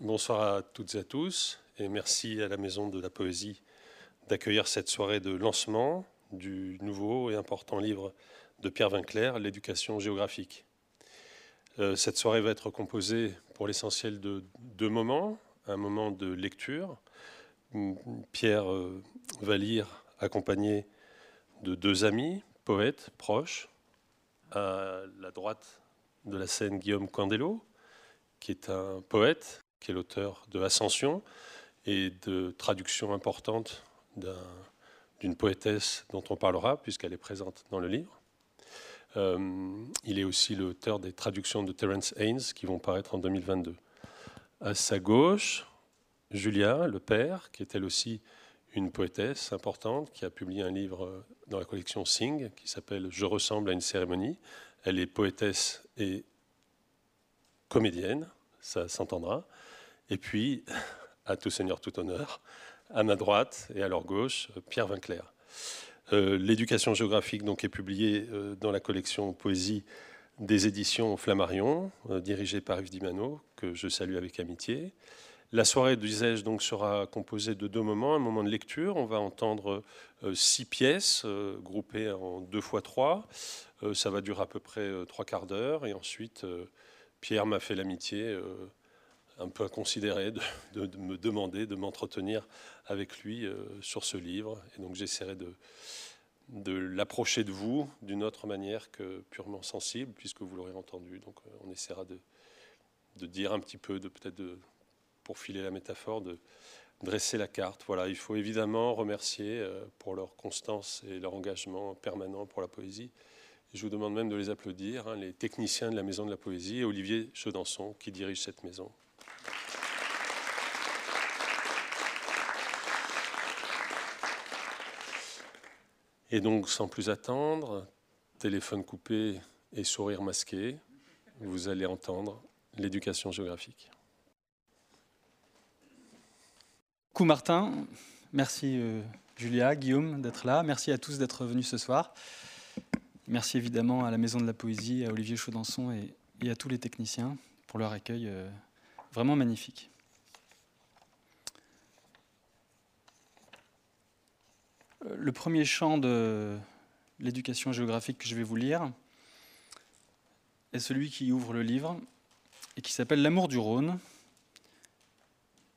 Bonsoir à toutes et à tous et merci à la Maison de la Poésie d'accueillir cette soirée de lancement du nouveau et important livre de Pierre Vinclair, L'éducation géographique. Euh, cette soirée va être composée pour l'essentiel de deux moments. Un moment de lecture. Pierre euh, va lire accompagné de deux amis, poètes proches. À la droite de la scène, Guillaume Candello, qui est un poète, qui est l'auteur de Ascension et de traductions importantes d'une poétesse dont on parlera, puisqu'elle est présente dans le livre. Euh, il est aussi l'auteur des traductions de Terence Haynes qui vont paraître en 2022. À sa gauche, Julia, le père, qui est elle aussi une poétesse importante, qui a publié un livre dans la collection Sing qui s'appelle Je ressemble à une cérémonie. Elle est poétesse et comédienne, ça s'entendra. Et puis, à tout seigneur, tout honneur, à ma droite et à leur gauche, Pierre Vinclair. Euh, l'éducation géographique donc, est publiée euh, dans la collection Poésie des éditions Flammarion, euh, dirigée par Yves Dimano, que je salue avec amitié. La soirée, disais-je, donc, sera composée de deux moments. Un moment de lecture, on va entendre six pièces groupées en deux fois trois. ça va durer à peu près trois quarts d'heure. Et ensuite, Pierre m'a fait l'amitié un peu inconsidéré de, me demander de m'entretenir avec lui euh, sur ce livre. Et donc j'essaierai de, l'approcher de vous d'une autre manière que purement sensible, puisque vous l'aurez entendu. Donc euh, on essaiera de, dire un petit peu, de peut-être pour filer la métaphore, de dresser la carte. Voilà, il faut évidemment remercier euh, pour leur constance et leur engagement permanent pour la poésie. Je vous demande même de les applaudir, hein, les techniciens de la Maison de la Poésie et Olivier Chaudançon qui dirige cette maison. Et donc, sans plus attendre, téléphone coupé et sourire masqué, vous allez entendre l'éducation géographique. Coucou Martin, merci euh, Julia, Guillaume d'être là, merci à tous d'être venus ce soir. Merci évidemment à la Maison de la Poésie, à Olivier Chaudançon et, à tous les techniciens pour leur accueil euh, vraiment magnifique. Le premier chant de l'éducation géographique que je vais vous lire est celui qui ouvre le livre et qui s'appelle L'amour du Rhône.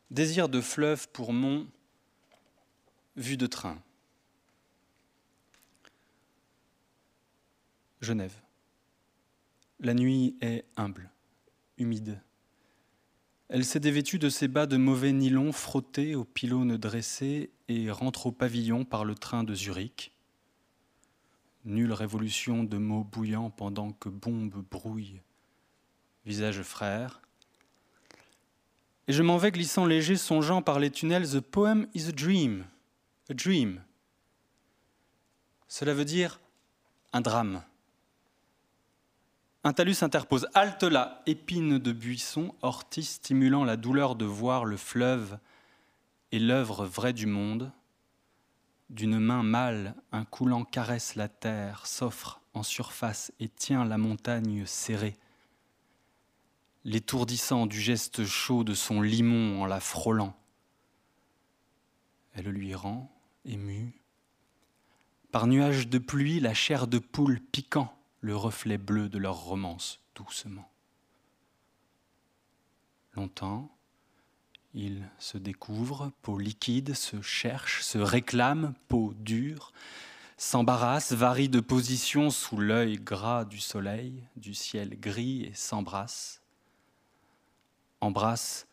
Désir de fleuve pour mon vue de train. Genève. La nuit est humble, humide. Elle s'est dévêtue de ses bas de mauvais nylon frottés aux pylônes dressés et rentre au pavillon par le train de Zurich. Nulle révolution de mots bouillants pendant que bombe brouille. Visage frère. Et je m'en vais glissant léger, songeant par les tunnels The poem is a dream. A dream. Cela veut dire un drame. Un talus interpose. Halte là, épine de buisson, ortie stimulant la douleur de voir le fleuve et l'œuvre vraie du monde. D'une main mâle, un coulant caresse la terre, s'offre en surface et tient la montagne serrée. L'étourdissant du geste chaud de son limon en la frôlant. Elle lui rend, émue. Par nuages de pluie, la chair de poule piquant le reflet bleu de leur romance doucement. Longtemps, ils se découvrent, peau liquide, se cherchent, se réclament, peau dure, s'embarrassent, varient de position sous l'œil gras du soleil, du ciel gris et s'embrassent. Embrassent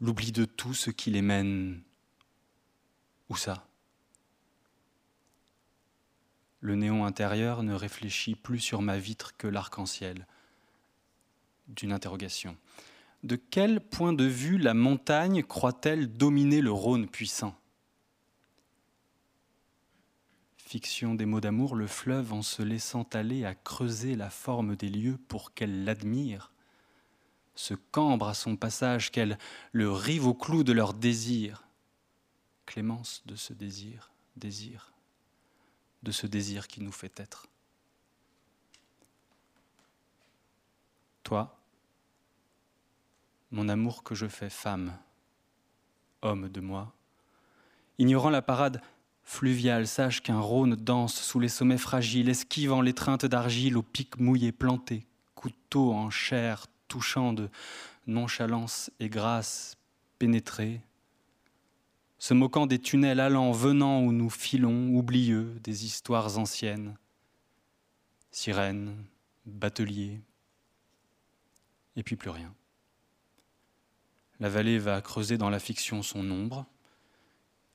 l'oubli de tout ce qui les mène. Où ça? Le néon intérieur ne réfléchit plus sur ma vitre que l'arc-en-ciel. D'une interrogation. De quel point de vue la montagne croit-elle dominer le Rhône puissant? Fiction des mots d'amour, le fleuve en se laissant aller à creuser la forme des lieux pour qu'elle l'admire, se cambre à son passage, qu'elle le rive au clou de leur désir. Clémence de ce désir, désir de ce désir qui nous fait être. Toi, mon amour que je fais femme, homme de moi. Ignorant la parade fluviale, sache qu'un Rhône danse sous les sommets fragiles, esquivant l'étreinte d'argile aux pics mouillés plantés, couteau en chair touchant de nonchalance et grâce pénétrée, se moquant des tunnels allant, venant où nous filons, oublieux des histoires anciennes, sirènes, bateliers, et puis plus rien. La vallée va creuser dans la fiction son ombre.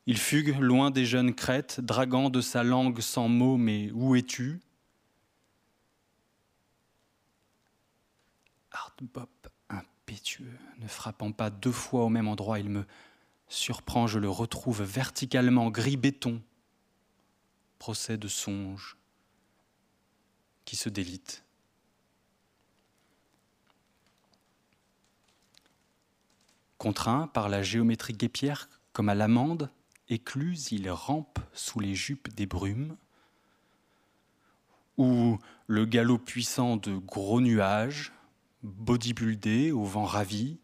Il fugue loin des jeunes crêtes, draguant de sa langue sans mots, mais où es-tu? Art Bop impétueux, ne frappant pas deux fois au même endroit, il me surprend, je le retrouve verticalement, gris béton. Procès de songe qui se délite. Contraint par la géométrie guépière comme à l'amande, écluse, il rampe sous les jupes des brumes, où le galop puissant de gros nuages, bodybuildés au vent ravi,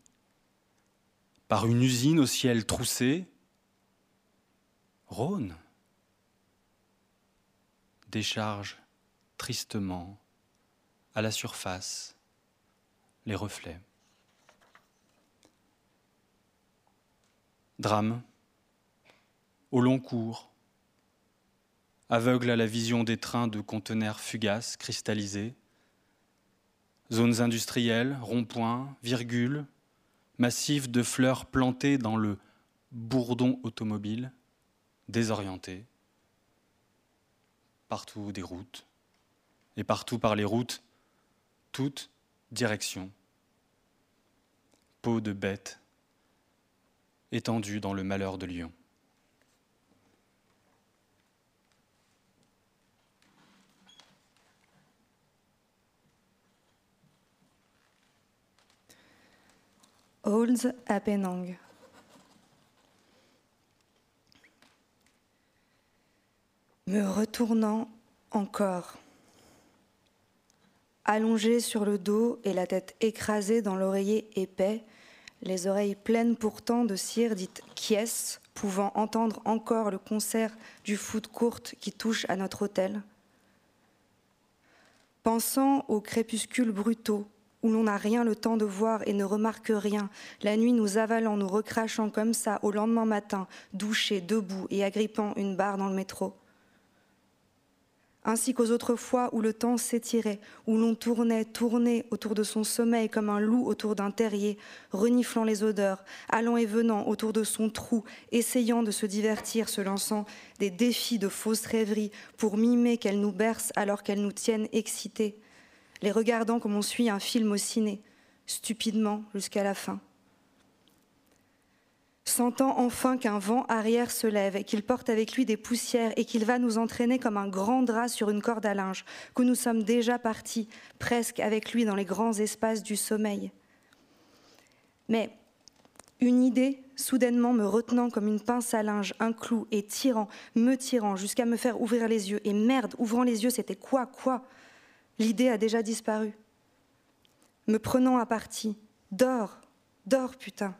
par une usine au ciel troussé, Rhône décharge tristement à la surface les reflets. Drame, au long cours, aveugle à la vision des trains de conteneurs fugaces cristallisés, zones industrielles, ronds-points, virgules, massifs de fleurs plantées dans le bourdon automobile, désorienté, partout des routes, et partout par les routes, toutes directions, peau de bête étendue dans le malheur de Lyon. Holds à Penang. Me retournant encore, allongé sur le dos et la tête écrasée dans l'oreiller épais, les oreilles pleines pourtant de cire dite quies, pouvant entendre encore le concert du foot courte qui touche à notre hôtel. Pensant aux crépuscules brutaux, où l'on n'a rien le temps de voir et ne remarque rien, la nuit nous avalant, nous recrachant comme ça au lendemain matin, douché, debout et agrippant une barre dans le métro. Ainsi qu'aux autres fois où le temps s'étirait, où l'on tournait, tournait autour de son sommeil comme un loup autour d'un terrier, reniflant les odeurs, allant et venant autour de son trou, essayant de se divertir, se lançant des défis de fausses rêveries pour mimer qu'elles nous bercent alors qu'elles nous tiennent excités, les regardant comme on suit un film au ciné, stupidement jusqu'à la fin sentant enfin qu'un vent arrière se lève et qu'il porte avec lui des poussières et qu'il va nous entraîner comme un grand drap sur une corde à linge, que nous sommes déjà partis presque avec lui dans les grands espaces du sommeil. Mais une idée, soudainement me retenant comme une pince à linge, un clou, et tirant, me tirant, jusqu'à me faire ouvrir les yeux. Et merde, ouvrant les yeux, c'était quoi, quoi? L'idée a déjà disparu. Me prenant à partie. Dors, dors, putain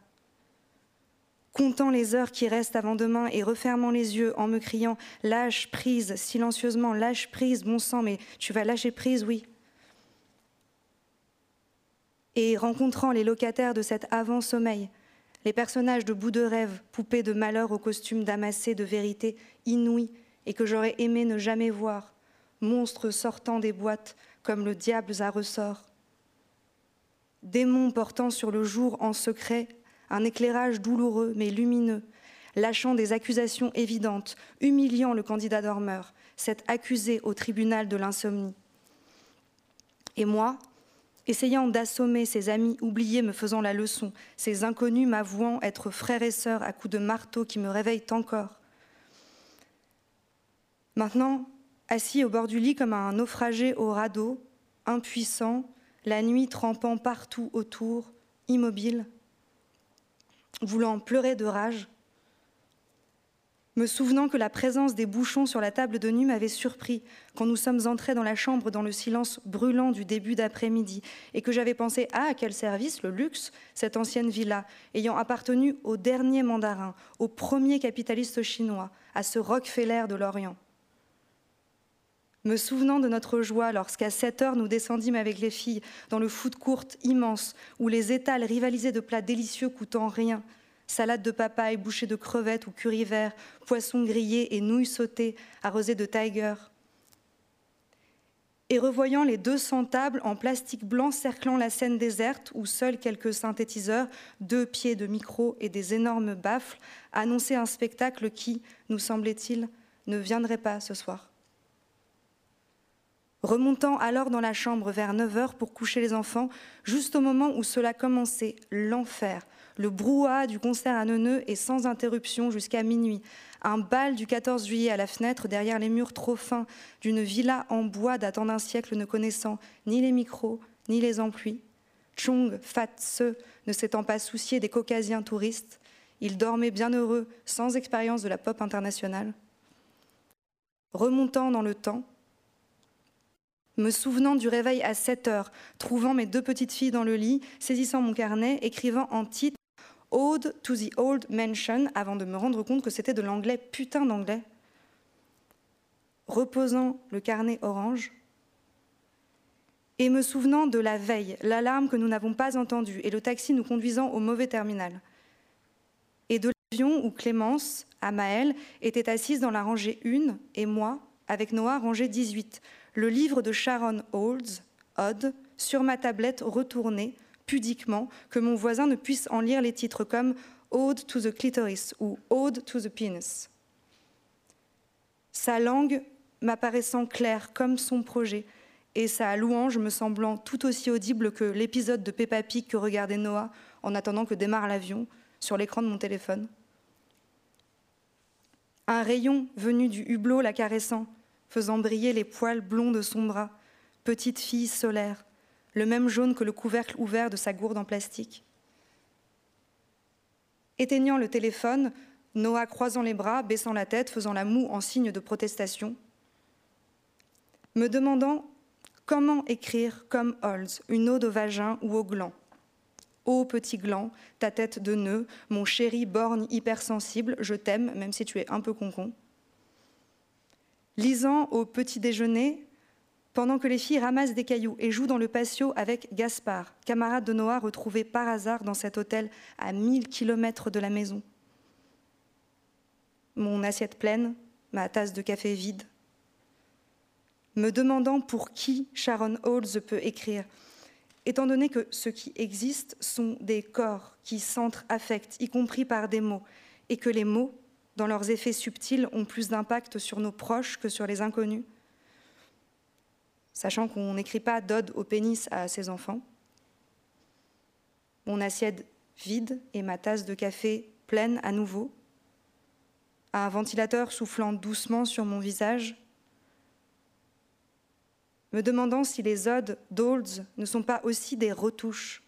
comptant les heures qui restent avant demain et refermant les yeux en me criant Lâche prise, silencieusement, lâche prise, bon sang, mais tu vas lâcher prise, oui. Et rencontrant les locataires de cet avant-sommeil, les personnages de bouts de rêve, poupées de malheur au costume damassé de vérité inouïe et que j'aurais aimé ne jamais voir, monstres sortant des boîtes comme le diable à ressort. Démons portant sur le jour en secret un éclairage douloureux mais lumineux, lâchant des accusations évidentes, humiliant le candidat dormeur, cet accusé au tribunal de l'insomnie. Et moi, essayant d'assommer ces amis oubliés me faisant la leçon, ces inconnus m'avouant être frères et sœurs à coups de marteau qui me réveillent encore. Maintenant, assis au bord du lit comme un naufragé au radeau, impuissant, la nuit trempant partout autour, immobile, voulant pleurer de rage, me souvenant que la présence des bouchons sur la table de nuit m'avait surpris quand nous sommes entrés dans la chambre dans le silence brûlant du début d'après-midi, et que j'avais pensé Ah, quel service, le luxe, cette ancienne villa, ayant appartenu au dernier mandarin, au premier capitaliste chinois, à ce Rockefeller de l'Orient. Me souvenant de notre joie lorsqu'à 7 heures nous descendîmes avec les filles dans le foot court immense où les étals rivalisaient de plats délicieux coûtant rien, salade de papaye bouchée de crevettes ou curry vert, poissons grillés et nouilles sautées arrosées de tiger. Et revoyant les 200 tables en plastique blanc cerclant la scène déserte où seuls quelques synthétiseurs, deux pieds de micro et des énormes baffles annonçaient un spectacle qui, nous semblait-il, ne viendrait pas ce soir. Remontant alors dans la chambre vers 9 heures pour coucher les enfants, juste au moment où cela commençait, l'enfer, le brouhaha du concert à Neuneu est sans interruption jusqu'à minuit. Un bal du 14 juillet à la fenêtre, derrière les murs trop fins d'une villa en bois datant d'un siècle ne connaissant ni les micros, ni les amplis. Chung Fat Se ne s'étant pas soucié des caucasiens touristes, il dormait bien heureux, sans expérience de la pop internationale. Remontant dans le temps, me souvenant du réveil à 7 heures, trouvant mes deux petites filles dans le lit, saisissant mon carnet, écrivant en titre Ode to the Old Mansion, avant de me rendre compte que c'était de l'anglais, putain d'anglais. Reposant le carnet orange et me souvenant de la veille, l'alarme que nous n'avons pas entendue et le taxi nous conduisant au mauvais terminal. Et de l'avion où Clémence, à était assise dans la rangée 1 et moi, avec Noah, rangée 18, le livre de Sharon Olds, Odd, sur ma tablette retournée, pudiquement, que mon voisin ne puisse en lire les titres comme Ode to the clitoris ou Ode to the penis. Sa langue m'apparaissant claire comme son projet, et sa louange me semblant tout aussi audible que l'épisode de Peppa Pig que regardait Noah en attendant que démarre l'avion sur l'écran de mon téléphone. Un rayon venu du hublot la caressant, faisant briller les poils blonds de son bras, petite fille solaire, le même jaune que le couvercle ouvert de sa gourde en plastique. Éteignant le téléphone, Noah croisant les bras, baissant la tête, faisant la moue en signe de protestation, me demandant comment écrire comme Holz une ode au vagin ou au gland. Ô petit gland, ta tête de nœud, mon chéri borgne hypersensible, je t'aime, même si tu es un peu concon. Lisant au petit déjeuner, pendant que les filles ramassent des cailloux et jouent dans le patio avec Gaspard, camarade de Noah retrouvé par hasard dans cet hôtel à 1000 kilomètres de la maison. Mon assiette pleine, ma tasse de café vide. Me demandant pour qui Sharon Holmes peut écrire, étant donné que ce qui existe sont des corps qui s'entre-affectent, y compris par des mots, et que les mots, dans leurs effets subtils, ont plus d'impact sur nos proches que sur les inconnus sachant qu'on n'écrit pas d'ode au pénis à ses enfants. Mon assiette vide et ma tasse de café pleine à nouveau. Un ventilateur soufflant doucement sur mon visage. Me demandant si les odes d'Olds ne sont pas aussi des retouches.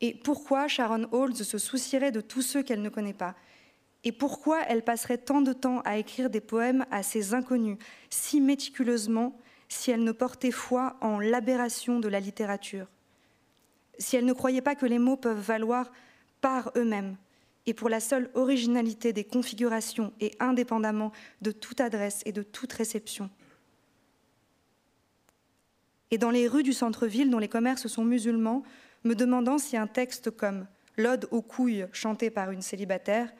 Et pourquoi Sharon Olds se soucierait de tous ceux qu'elle ne connaît pas? Et pourquoi elle passerait tant de temps à écrire des poèmes à ces inconnus, si méticuleusement, si elle ne portait foi en l'aberration de la littérature? Si elle ne croyait pas que les mots peuvent valoir par eux-mêmes et pour la seule originalité des configurations et indépendamment de toute adresse et de toute réception? Et dans les rues du centre-ville dont les commerces sont musulmans, me demandant si un texte comme L'Ode aux couilles chanté par une célibataire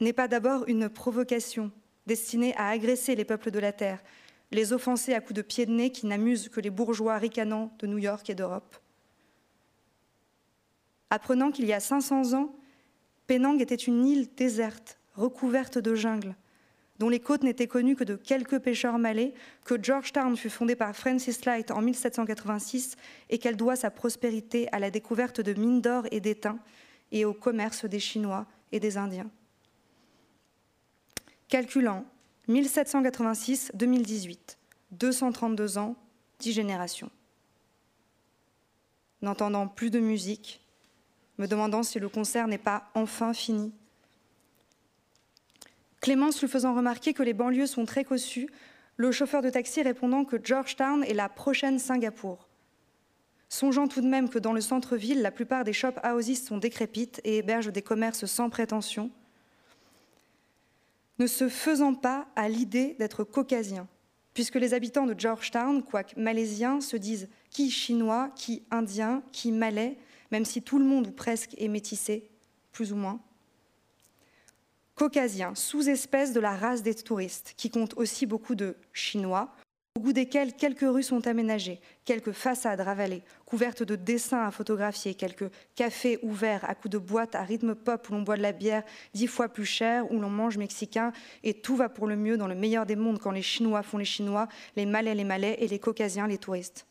n'est pas d'abord une provocation destinée à agresser les peuples de la Terre, les offenser à coups de pied de nez qui n'amusent que les bourgeois ricanants de New York et d'Europe. Apprenant qu'il y a 500 ans, Penang était une île déserte, recouverte de jungle, dont les côtes n'étaient connues que de quelques pêcheurs malais, que Georgetown fut fondée par Francis Light en 1786 et qu'elle doit sa prospérité à la découverte de mines d'or et d'étain et au commerce des Chinois et des Indiens calculant 1786-2018, 232 ans, 10 générations. N'entendant plus de musique, me demandant si le concert n'est pas enfin fini. Clémence lui faisant remarquer que les banlieues sont très cossues, le chauffeur de taxi répondant que Georgetown est la prochaine Singapour. Songeant tout de même que dans le centre-ville, la plupart des shop houses sont décrépites et hébergent des commerces sans prétention, ne se faisant pas à l'idée d'être caucasien, puisque les habitants de Georgetown, quoique malaisiens, se disent qui chinois, qui indien, qui malais, même si tout le monde ou presque est métissé, plus ou moins. Caucasien, sous-espèce de la race des touristes, qui compte aussi beaucoup de Chinois, au bout desquels quelques rues sont aménagées, quelques façades ravalées, couvertes de dessins à photographier, quelques cafés ouverts à coups de boîte à rythme pop où l'on boit de la bière dix fois plus chère, où l'on mange mexicain, et tout va pour le mieux dans le meilleur des mondes quand les Chinois font les Chinois, les Malais les Malais et les Caucasiens les touristes.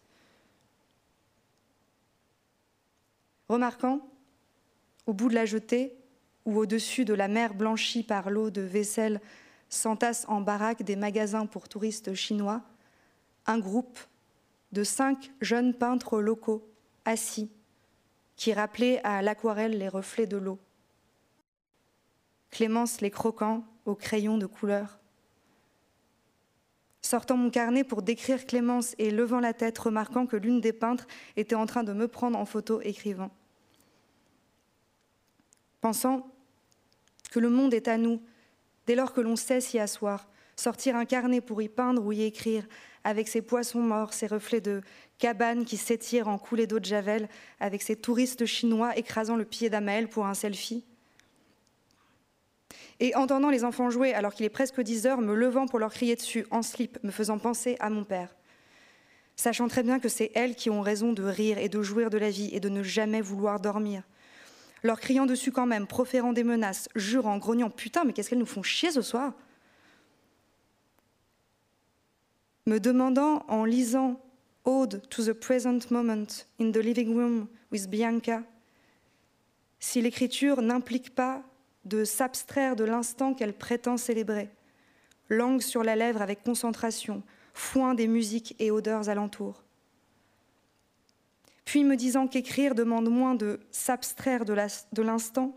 Remarquant, au bout de la jetée, ou au-dessus de la mer blanchie par l'eau de vaisselle, s'entassent en baraque des magasins pour touristes chinois, un groupe de cinq jeunes peintres locaux assis qui rappelaient à l'aquarelle les reflets de l'eau. Clémence les croquant au crayon de couleur. Sortant mon carnet pour décrire Clémence et levant la tête, remarquant que l'une des peintres était en train de me prendre en photo, écrivant. Pensant que le monde est à nous, dès lors que l'on sait s'y asseoir, sortir un carnet pour y peindre ou y écrire, avec ses poissons morts, ses reflets de cabanes qui s'étirent en coulées d'eau de Javel, avec ses touristes chinois écrasant le pied d'Amael pour un selfie. Et entendant les enfants jouer alors qu'il est presque 10 heures, me levant pour leur crier dessus en slip, me faisant penser à mon père. Sachant très bien que c'est elles qui ont raison de rire et de jouir de la vie et de ne jamais vouloir dormir. Leur criant dessus quand même, proférant des menaces, jurant, grognant Putain, mais qu'est-ce qu'elles nous font chier ce soir? Me demandant en lisant Ode to the Present Moment in the Living Room with Bianca si l'écriture n'implique pas de s'abstraire de l'instant qu'elle prétend célébrer, langue sur la lèvre avec concentration, foin des musiques et odeurs alentours. Puis me disant qu'écrire demande moins de s'abstraire de l'instant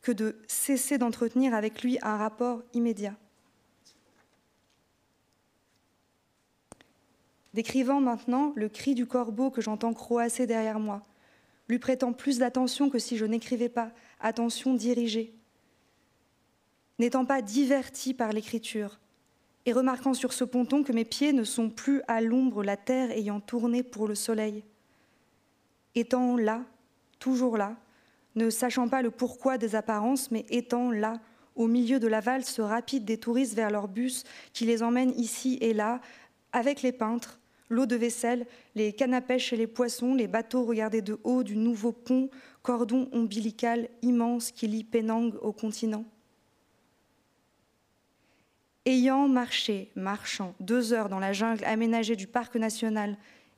que de cesser d'entretenir avec lui un rapport immédiat. Décrivant maintenant le cri du corbeau que j'entends croasser derrière moi, lui prêtant plus d'attention que si je n'écrivais pas, attention dirigée. N'étant pas diverti par l'écriture, et remarquant sur ce ponton que mes pieds ne sont plus à l'ombre, la terre ayant tourné pour le soleil. Étant là, toujours là, ne sachant pas le pourquoi des apparences, mais étant là, au milieu de la valse rapide des touristes vers leur bus qui les emmène ici et là, avec les peintres, l'eau de vaisselle, les cannes à pêche et les poissons, les bateaux regardés de haut du nouveau pont, cordon ombilical immense qui lie Penang au continent. Ayant marché, marchant, deux heures dans la jungle aménagée du parc national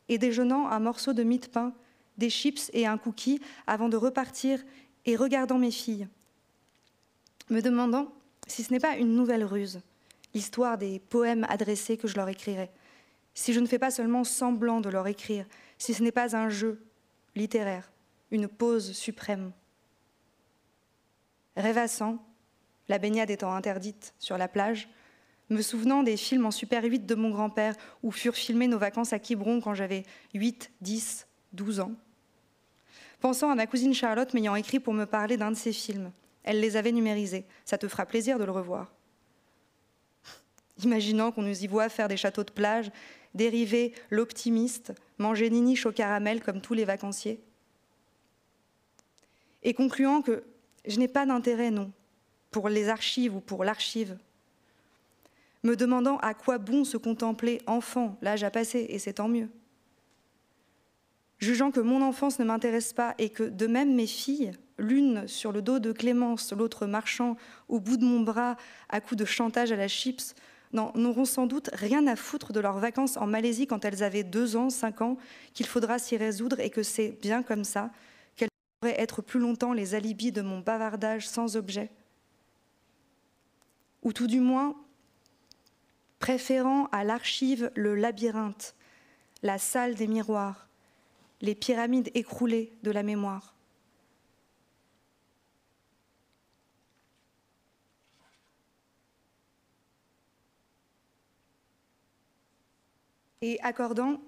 et déjeunant un morceau de mie de pain, des chips et un cookie avant de repartir et regardant mes filles, me demandant si ce n'est pas une nouvelle ruse, l'histoire des poèmes adressés que je leur écrirai si je ne fais pas seulement semblant de leur écrire, si ce n'est pas un jeu littéraire, une pause suprême. Rêvassant, la baignade étant interdite sur la plage, me souvenant des films en Super 8 de mon grand-père où furent filmées nos vacances à Quiberon quand j'avais 8, 10, 12 ans. Pensant à ma cousine Charlotte m'ayant écrit pour me parler d'un de ses films. Elle les avait numérisés. Ça te fera plaisir de le revoir. Imaginant qu'on nous y voit faire des châteaux de plage dériver l'optimiste, manger niniche au caramel comme tous les vacanciers. Et concluant que je n'ai pas d'intérêt, non, pour les archives ou pour l'archive. Me demandant à quoi bon se contempler enfant, l'âge a passé, et c'est tant mieux. Jugeant que mon enfance ne m'intéresse pas et que de même mes filles, l'une sur le dos de Clémence, l'autre marchant au bout de mon bras à coups de chantage à la chips, n'auront sans doute rien à foutre de leurs vacances en Malaisie quand elles avaient deux ans, cinq ans, qu'il faudra s'y résoudre et que c'est bien comme ça, qu'elles pourraient être plus longtemps les alibis de mon bavardage sans objet. Ou tout du moins, préférant à l'archive le labyrinthe, la salle des miroirs, les pyramides écroulées de la mémoire. Et accordant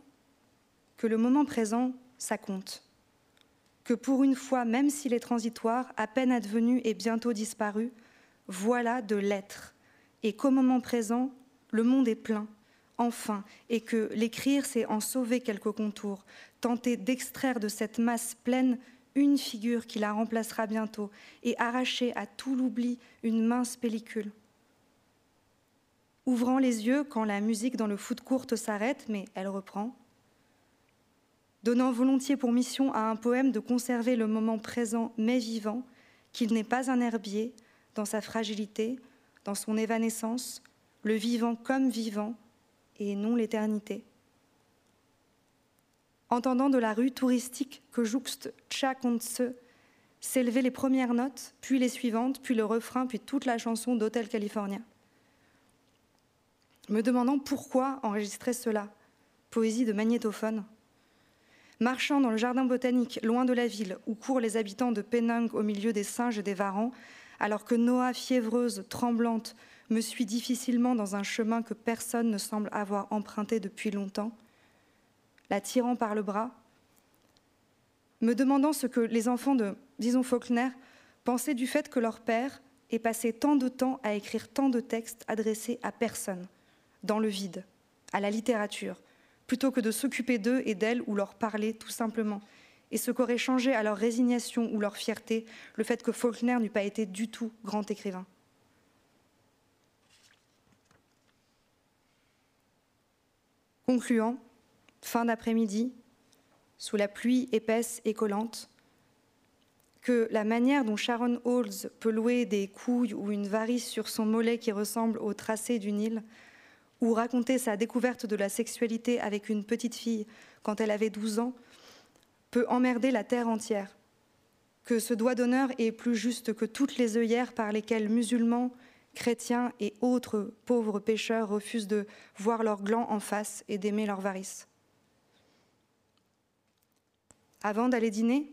que le moment présent, ça compte. Que pour une fois, même s'il est transitoire, à peine advenu et bientôt disparu, voilà de l'être, et qu'au moment présent, le monde est plein, enfin, et que l'écrire, c'est en sauver quelques contours, tenter d'extraire de cette masse pleine une figure qui la remplacera bientôt, et arracher à tout l'oubli une mince pellicule. Ouvrant les yeux quand la musique dans le foot courte s'arrête, mais elle reprend, donnant volontiers pour mission à un poème de conserver le moment présent mais vivant, qu'il n'est pas un herbier, dans sa fragilité, dans son évanescence, le vivant comme vivant et non l'éternité. Entendant de la rue touristique que jouxte Tcha se s'élever les premières notes, puis les suivantes, puis le refrain, puis toute la chanson d'Hôtel California. Me demandant pourquoi enregistrer cela, poésie de magnétophone. Marchant dans le jardin botanique, loin de la ville, où courent les habitants de Penang au milieu des singes et des varans, alors que Noah, fiévreuse, tremblante, me suit difficilement dans un chemin que personne ne semble avoir emprunté depuis longtemps, la tirant par le bras, me demandant ce que les enfants de, disons, Faulkner pensaient du fait que leur père ait passé tant de temps à écrire tant de textes adressés à personne, dans le vide, à la littérature, plutôt que de s'occuper d'eux et d'elles ou leur parler tout simplement, et ce qu'aurait changé à leur résignation ou leur fierté le fait que Faulkner n'eût pas été du tout grand écrivain. Concluant, fin d'après-midi, sous la pluie épaisse et collante, que la manière dont Sharon Halls peut louer des couilles ou une varice sur son mollet qui ressemble au tracé du Nil, ou raconter sa découverte de la sexualité avec une petite fille quand elle avait 12 ans, peut emmerder la terre entière, que ce doigt d'honneur est plus juste que toutes les œillères par lesquelles musulmans, chrétiens et autres pauvres pécheurs refusent de voir leurs glands en face et d'aimer leurs varices. Avant d'aller dîner,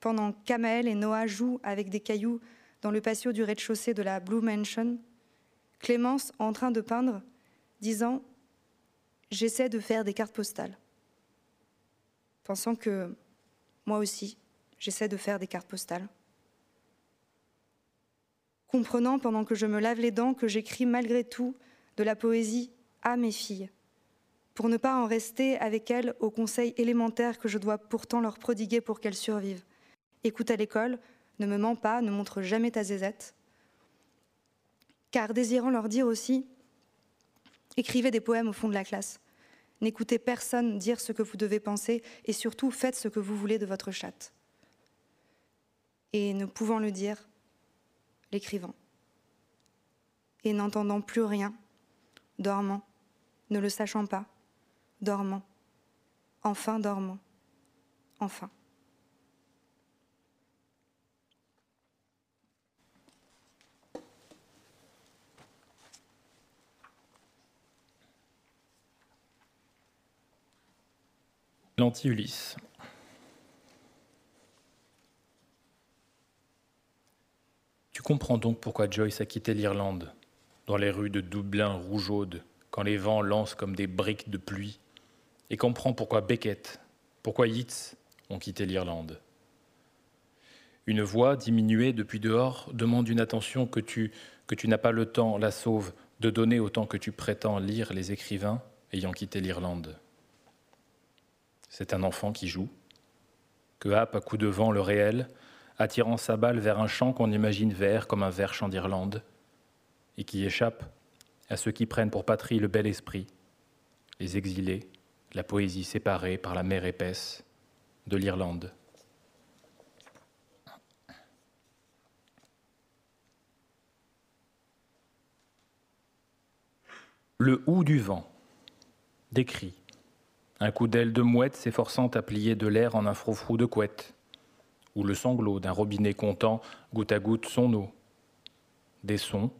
pendant qu'Amael et Noah jouent avec des cailloux dans le patio du rez-de-chaussée de la Blue Mansion, Clémence, en train de peindre, disant J'essaie de faire des cartes postales. Pensant que moi aussi, j'essaie de faire des cartes postales. Comprenant pendant que je me lave les dents que j'écris malgré tout de la poésie à mes filles, pour ne pas en rester avec elles aux conseils élémentaires que je dois pourtant leur prodiguer pour qu'elles survivent. Écoute à l'école, ne me mens pas, ne montre jamais ta zézette. Car désirant leur dire aussi Écrivez des poèmes au fond de la classe. N'écoutez personne dire ce que vous devez penser et surtout faites ce que vous voulez de votre chatte. Et ne pouvant le dire, l'écrivant. Et n'entendant plus rien, dormant, ne le sachant pas, dormant, enfin dormant, enfin. L'anti-Ulysse. Tu comprends donc pourquoi Joyce a quitté l'Irlande, dans les rues de Dublin rougeaudes, quand les vents lancent comme des briques de pluie, et comprends pourquoi Beckett, pourquoi Yeats ont quitté l'Irlande. Une voix diminuée depuis dehors demande une attention que tu, que tu n'as pas le temps, la sauve, de donner autant que tu prétends lire les écrivains ayant quitté l'Irlande. C'est un enfant qui joue, que happe à coups de vent le réel, attirant sa balle vers un champ qu'on imagine vert comme un vert champ d'Irlande, et qui échappe à ceux qui prennent pour patrie le bel esprit, les exilés, la poésie séparée par la mer épaisse de l'Irlande. Le hou du vent décrit un coup d'aile de mouette s'efforçant à plier de l'air en un froufrou de couette, ou le sanglot d'un robinet comptant goutte à goutte son eau. Des sons,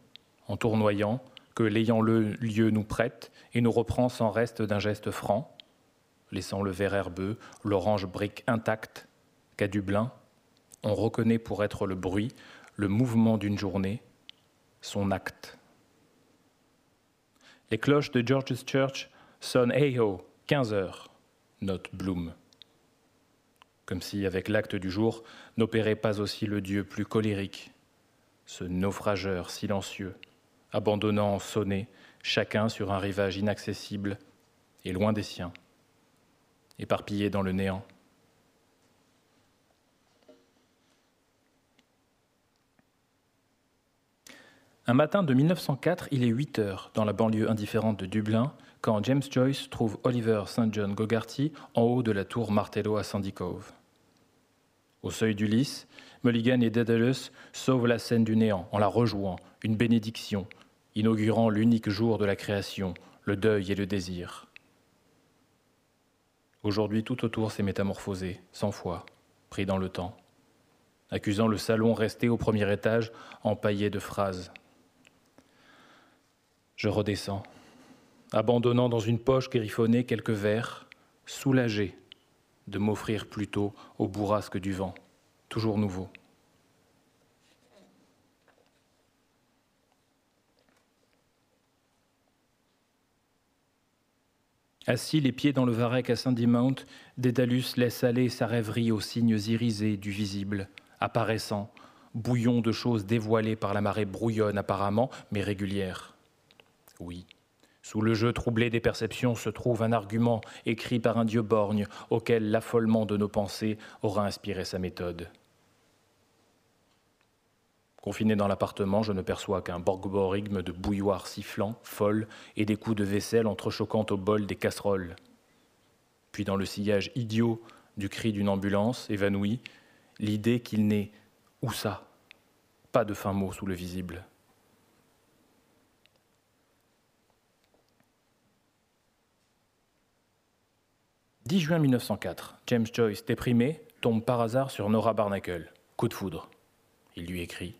en tournoyant, que l'ayant le lieu nous prête et nous reprend sans reste d'un geste franc, laissant le vert herbeux, l'orange brique intacte, qu'à Dublin, on reconnaît pour être le bruit, le mouvement d'une journée, son acte. Les cloches de George's Church sonne Hey-ho, 15 heures, note Bloom. Comme si, avec l'acte du jour, n'opérait pas aussi le Dieu plus colérique, ce naufrageur silencieux, abandonnant sonné, chacun sur un rivage inaccessible et loin des siens, éparpillé dans le néant. Un matin de 1904, il est 8 heures dans la banlieue indifférente de Dublin quand James Joyce trouve Oliver St. John Gogarty en haut de la tour Martello à Sandy Cove. Au seuil du lys, Mulligan et Daedalus sauvent la scène du néant en la rejouant, une bénédiction, inaugurant l'unique jour de la création, le deuil et le désir. Aujourd'hui, tout autour s'est métamorphosé, cent fois, pris dans le temps, accusant le salon resté au premier étage empaillé de phrases je redescends, abandonnant dans une poche griffonnée quelques vers, soulagé de m'offrir plutôt au bourrasque du vent, toujours nouveau. Assis les pieds dans le varech à Sandy Mount, Dédalus laisse aller sa rêverie aux signes irisés du visible, apparaissant, bouillon de choses dévoilées par la marée brouillonne apparemment, mais régulière. Oui. Sous le jeu troublé des perceptions se trouve un argument écrit par un dieu borgne auquel l'affolement de nos pensées aura inspiré sa méthode. Confiné dans l'appartement, je ne perçois qu'un borgborigme de bouilloire sifflant, folle, et des coups de vaisselle entrechoquant au bol des casseroles. Puis dans le sillage idiot du cri d'une ambulance évanouie, l'idée qu'il n'est où ça Pas de fin mot sous le visible. 10 juin 1904, James Joyce, déprimé, tombe par hasard sur Nora Barnacle. Coup de foudre. Il lui écrit.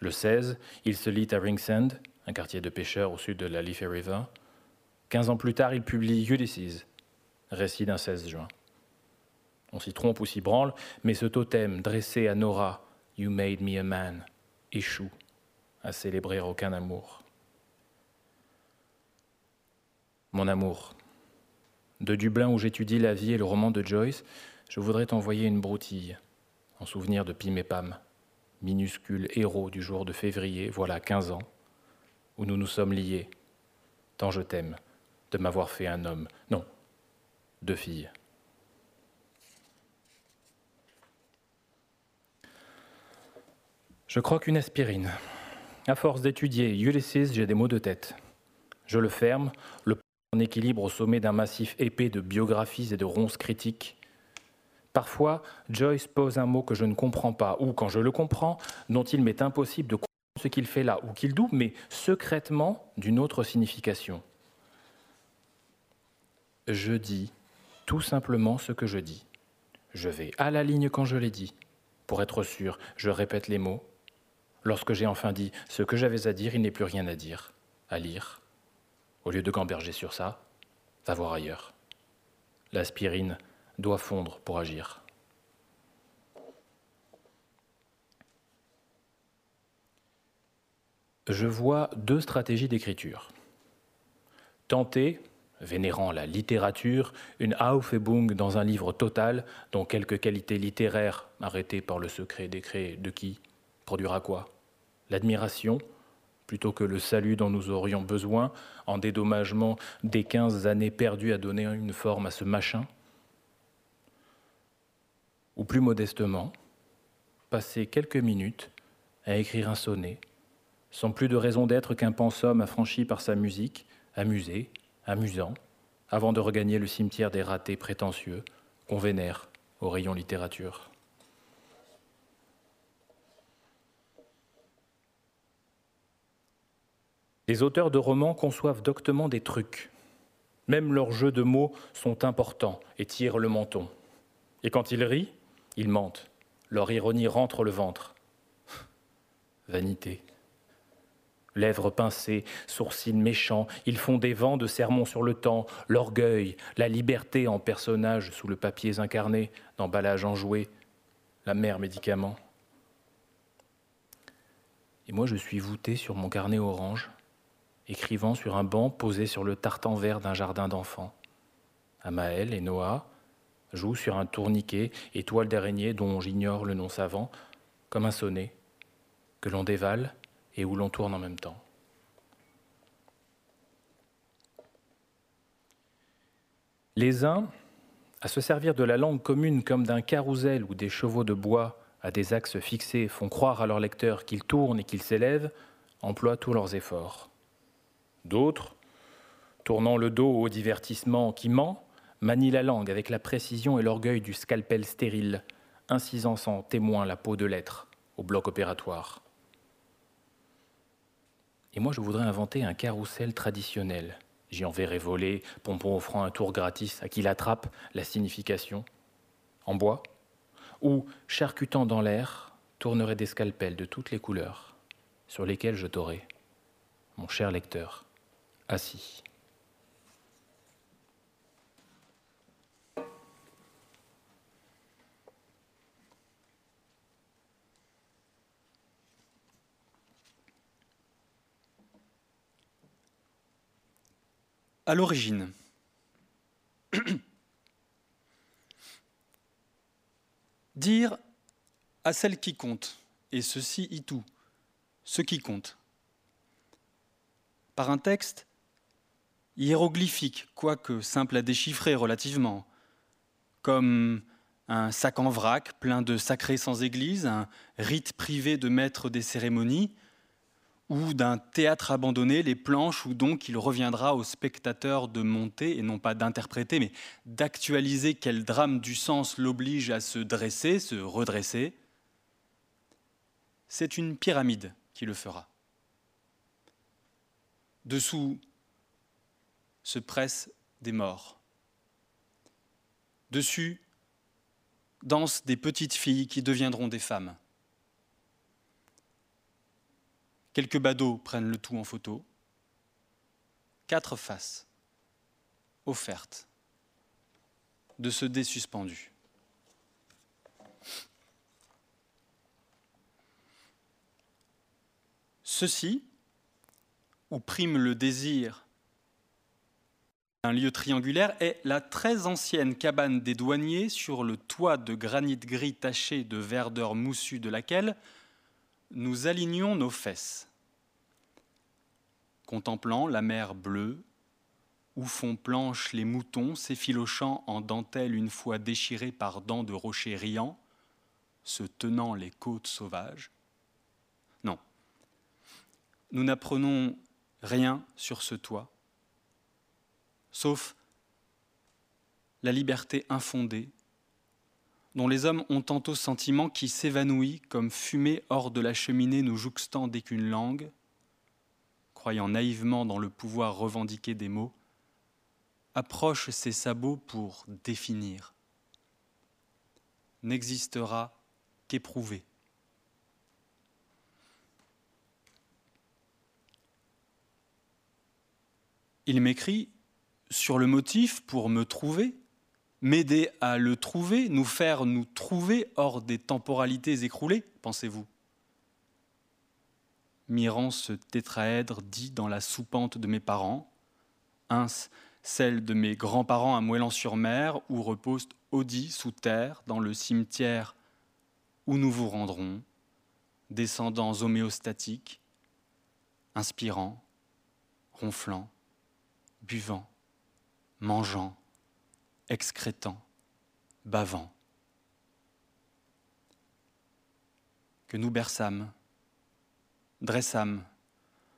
Le 16, il se lit à Ringsend, un quartier de pêcheurs au sud de la Liffey River. Quinze ans plus tard, il publie Ulysses, récit d'un 16 juin. On s'y trompe ou s'y branle, mais ce totem dressé à Nora, You made me a man, échoue à célébrer aucun amour. Mon amour, de Dublin où j'étudie la vie et le roman de Joyce, je voudrais t'envoyer une broutille, en souvenir de Pim et Pam, minuscule héros du jour de février, voilà 15 ans, où nous nous sommes liés. Tant je t'aime de m'avoir fait un homme. Non, deux filles. Je crois qu'une aspirine. À force d'étudier Ulysses, j'ai des maux de tête. Je le ferme, le en équilibre au sommet d'un massif épais de biographies et de ronces critiques. Parfois, Joyce pose un mot que je ne comprends pas, ou quand je le comprends, dont il m'est impossible de comprendre ce qu'il fait là, ou qu'il double, mais secrètement d'une autre signification. Je dis tout simplement ce que je dis. Je vais à la ligne quand je l'ai dit. Pour être sûr, je répète les mots. Lorsque j'ai enfin dit ce que j'avais à dire, il n'est plus rien à dire, à lire, au lieu de gamberger sur ça, va voir ailleurs. L'aspirine doit fondre pour agir. Je vois deux stratégies d'écriture. Tenter, vénérant la littérature, une Aufhebung dans un livre total dont quelques qualités littéraires arrêtées par le secret décret de qui produira quoi? L'admiration, plutôt que le salut dont nous aurions besoin en dédommagement des quinze années perdues à donner une forme à ce machin Ou plus modestement, passer quelques minutes à écrire un sonnet, sans plus de raison d'être qu'un pensum affranchi par sa musique, amusé, amusant, avant de regagner le cimetière des ratés prétentieux qu'on vénère au rayon littérature. Les auteurs de romans conçoivent doctement des trucs. Même leurs jeux de mots sont importants et tirent le menton. Et quand ils rient, ils mentent. Leur ironie rentre le ventre. Vanité. Lèvres pincées, sourcils méchants, ils font des vents de sermons sur le temps, l'orgueil, la liberté en personnages sous le papier incarné, d'emballage enjoué, la mère médicament. Et moi je suis voûté sur mon carnet orange, écrivant sur un banc posé sur le tartan vert d'un jardin d'enfants. Amaël et Noah jouent sur un tourniquet, étoile d'araignée dont j'ignore le nom savant, comme un sonnet, que l'on dévale et où l'on tourne en même temps. Les uns, à se servir de la langue commune comme d'un carrousel ou des chevaux de bois à des axes fixés, font croire à leurs lecteurs qu'ils tournent et qu'ils s'élèvent, emploient tous leurs efforts. D'autres, tournant le dos au divertissement qui ment, manient la langue avec la précision et l'orgueil du scalpel stérile, incisant sans témoin la peau de l'être au bloc opératoire. Et moi, je voudrais inventer un carrousel traditionnel, J'y enverrai voler, pompon offrant un tour gratis à qui l'attrape la signification. En bois, ou, charcutant dans l'air, tournerai des scalpels de toutes les couleurs, sur lesquels je t'aurai, mon cher lecteur, assis. À l'origine, dire à celle qui compte, et ceci y tout, ce qui compte, par un texte hiéroglyphique, quoique simple à déchiffrer relativement, comme un sac en vrac plein de sacrés sans église, un rite privé de maître des cérémonies, ou d'un théâtre abandonné, les planches où donc il reviendra au spectateur de monter, et non pas d'interpréter, mais d'actualiser quel drame du sens l'oblige à se dresser, se redresser. C'est une pyramide qui le fera. Dessous se pressent des morts. Dessus dansent des petites filles qui deviendront des femmes. Quelques badauds prennent le tout en photo. Quatre faces offertes de ce dé suspendu. Ceci, où prime le désir un lieu triangulaire, est la très ancienne cabane des douaniers sur le toit de granit gris taché de verdeur moussue de laquelle nous alignons nos fesses, contemplant la mer bleue, où font planche les moutons s'effilochant en dentelle une fois déchirés par dents de rochers riants, se tenant les côtes sauvages. Non, nous n'apprenons rien sur ce toit, sauf la liberté infondée dont les hommes ont tantôt sentiment qui s'évanouit comme fumée hors de la cheminée nous jouxtant dès qu'une langue, croyant naïvement dans le pouvoir revendiqué des mots, approche ses sabots pour définir, n'existera qu'éprouvé. Il m'écrit sur le motif pour me trouver m'aider à le trouver, nous faire nous trouver hors des temporalités écroulées, pensez-vous? Mirant ce tétraèdre dit dans la soupente de mes parents, ins celle de mes grands-parents à Moëlan-sur-Mer, où repose Audi sous terre, dans le cimetière où nous vous rendrons, descendants homéostatiques, inspirant, ronflant, buvant, mangeant, excrétant, bavant. Que nous berçâmes, dressâmes,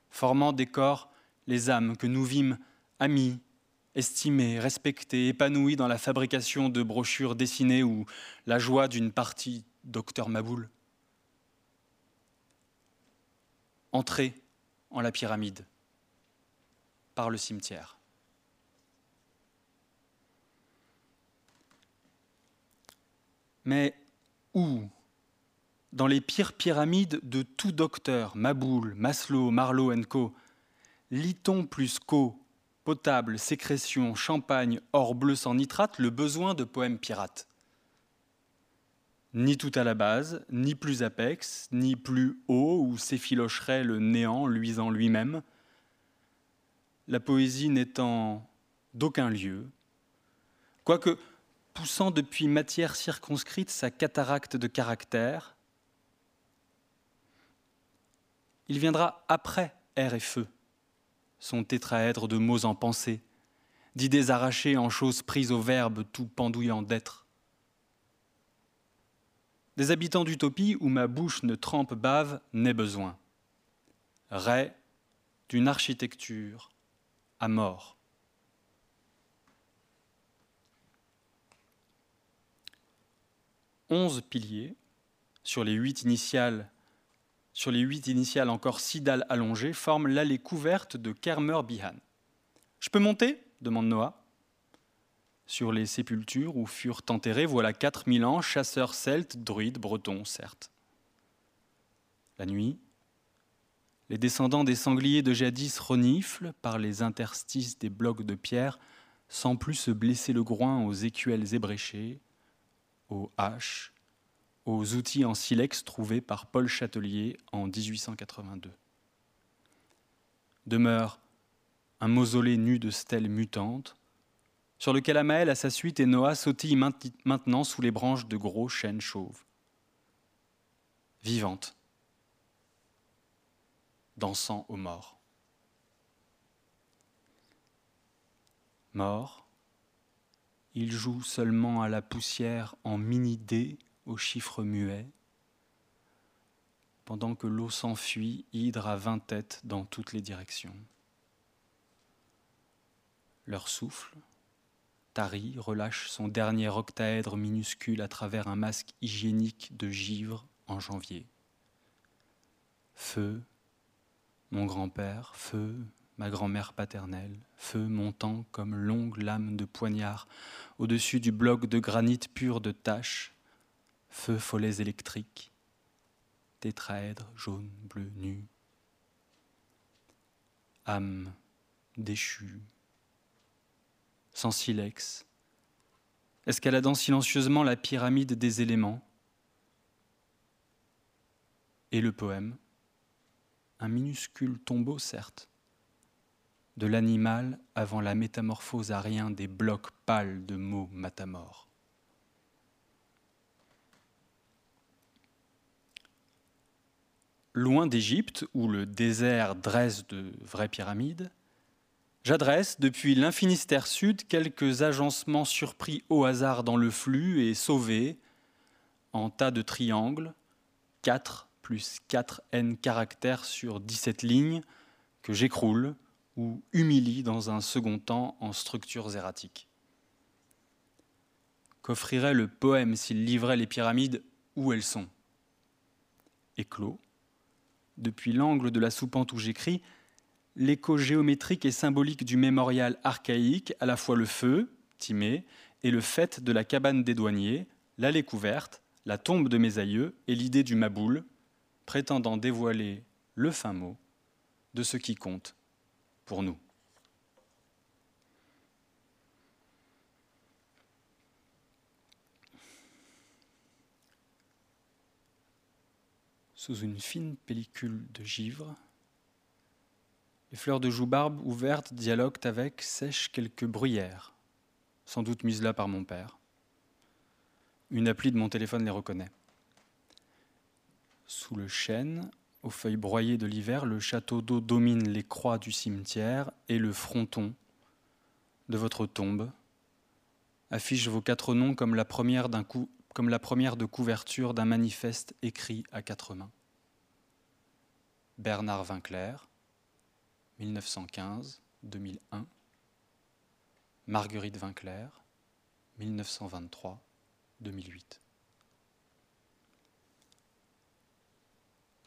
formant des corps les âmes que nous vîmes amis, estimés, respectés, épanouis dans la fabrication de brochures dessinées ou la joie d'une partie docteur Maboul. Entrer en la pyramide par le cimetière. Mais où? Dans les pires pyramides de tout docteur, Maboul, Maslow, Marlowe Co., lit-on plus qu'eau, potable, sécrétion, champagne, or bleu sans nitrate, le besoin de poèmes pirates? Ni tout à la base, ni plus apex, ni plus haut où s'effilocherait le néant luisant lui-même, la poésie n'étant d'aucun lieu, quoique poussant depuis matière circonscrite sa cataracte de caractère, il viendra après air et feu, son tétraèdre de mots en pensée, d'idées arrachées en choses prises au verbe tout pendouillant d'être. Des habitants d'utopie où ma bouche ne trempe bave n'est besoin. Ray d'une architecture à mort. Onze piliers sur les huit initiales encore six dalles allongées forment l'allée couverte de Kermer Bihan. Je peux monter? demande Noah sur les sépultures où furent enterrés voilà 4000 ans chasseurs celtes, druides, bretons, certes. La nuit, les descendants des sangliers de jadis reniflent par les interstices des blocs de pierre sans plus se blesser le groin aux écuelles ébréchées, aux haches, aux outils en silex trouvés par Paul Châtelier en 1882. Demeure un mausolée nu de stèles mutantes, sur lequel Amaël à sa suite et Noah sautillent maintenant sous les branches de gros chênes chauves. Vivante, dansant aux morts. Mort, il joue seulement à la poussière en mini-dés aux chiffres muets, pendant que l'eau s'enfuit, hydre à vingt têtes dans toutes les directions. Leur souffle, Tari relâche son dernier octaèdre minuscule à travers un masque hygiénique de givre en janvier. Feu, mon grand-père, feu, ma grand-mère paternelle, feu montant comme longue lame de poignard au-dessus du bloc de granit pur de taches, feu follets électriques, tétraèdre jaune, bleu, nu, âme déchue, sans silex, escaladant silencieusement la pyramide des éléments. Et le poème, un minuscule tombeau certes, de l'animal avant la métamorphose à des blocs pâles de mots matamores. Loin d'Égypte, où le désert dresse de vraies pyramides, J'adresse depuis l'Infinistère Sud quelques agencements surpris au hasard dans le flux et sauvés en tas de triangles, 4 plus 4 n caractères sur 17 lignes, que j'écroule ou humilie dans un second temps en structures erratiques. Qu'offrirait le poème s'il livrait les pyramides où elles sont? Éclos, depuis l'angle de la soupente où j'écris, l'écho géométrique et symbolique du mémorial archaïque, à la fois le feu, Timée, et le fait de la cabane des douaniers, l'allée couverte, la tombe de mes aïeux et l'idée du Maboul, prétendant dévoiler le fin mot de ce qui compte pour nous. Sous une fine pellicule de givre, les fleurs de joue-barbe ouvertes dialoguent avec, sèchent quelques bruyères, sans doute mises là par mon père. Une appli de mon téléphone les reconnaît. Sous le chêne, aux feuilles broyées de l'hiver, le château d'eau domine les croix du cimetière et le fronton de votre tombe affiche vos quatre noms comme la première, de couverture d'un manifeste écrit à quatre mains. Bernard Vinclair, 1915-2001, Marguerite Vinclair, 1923-2008.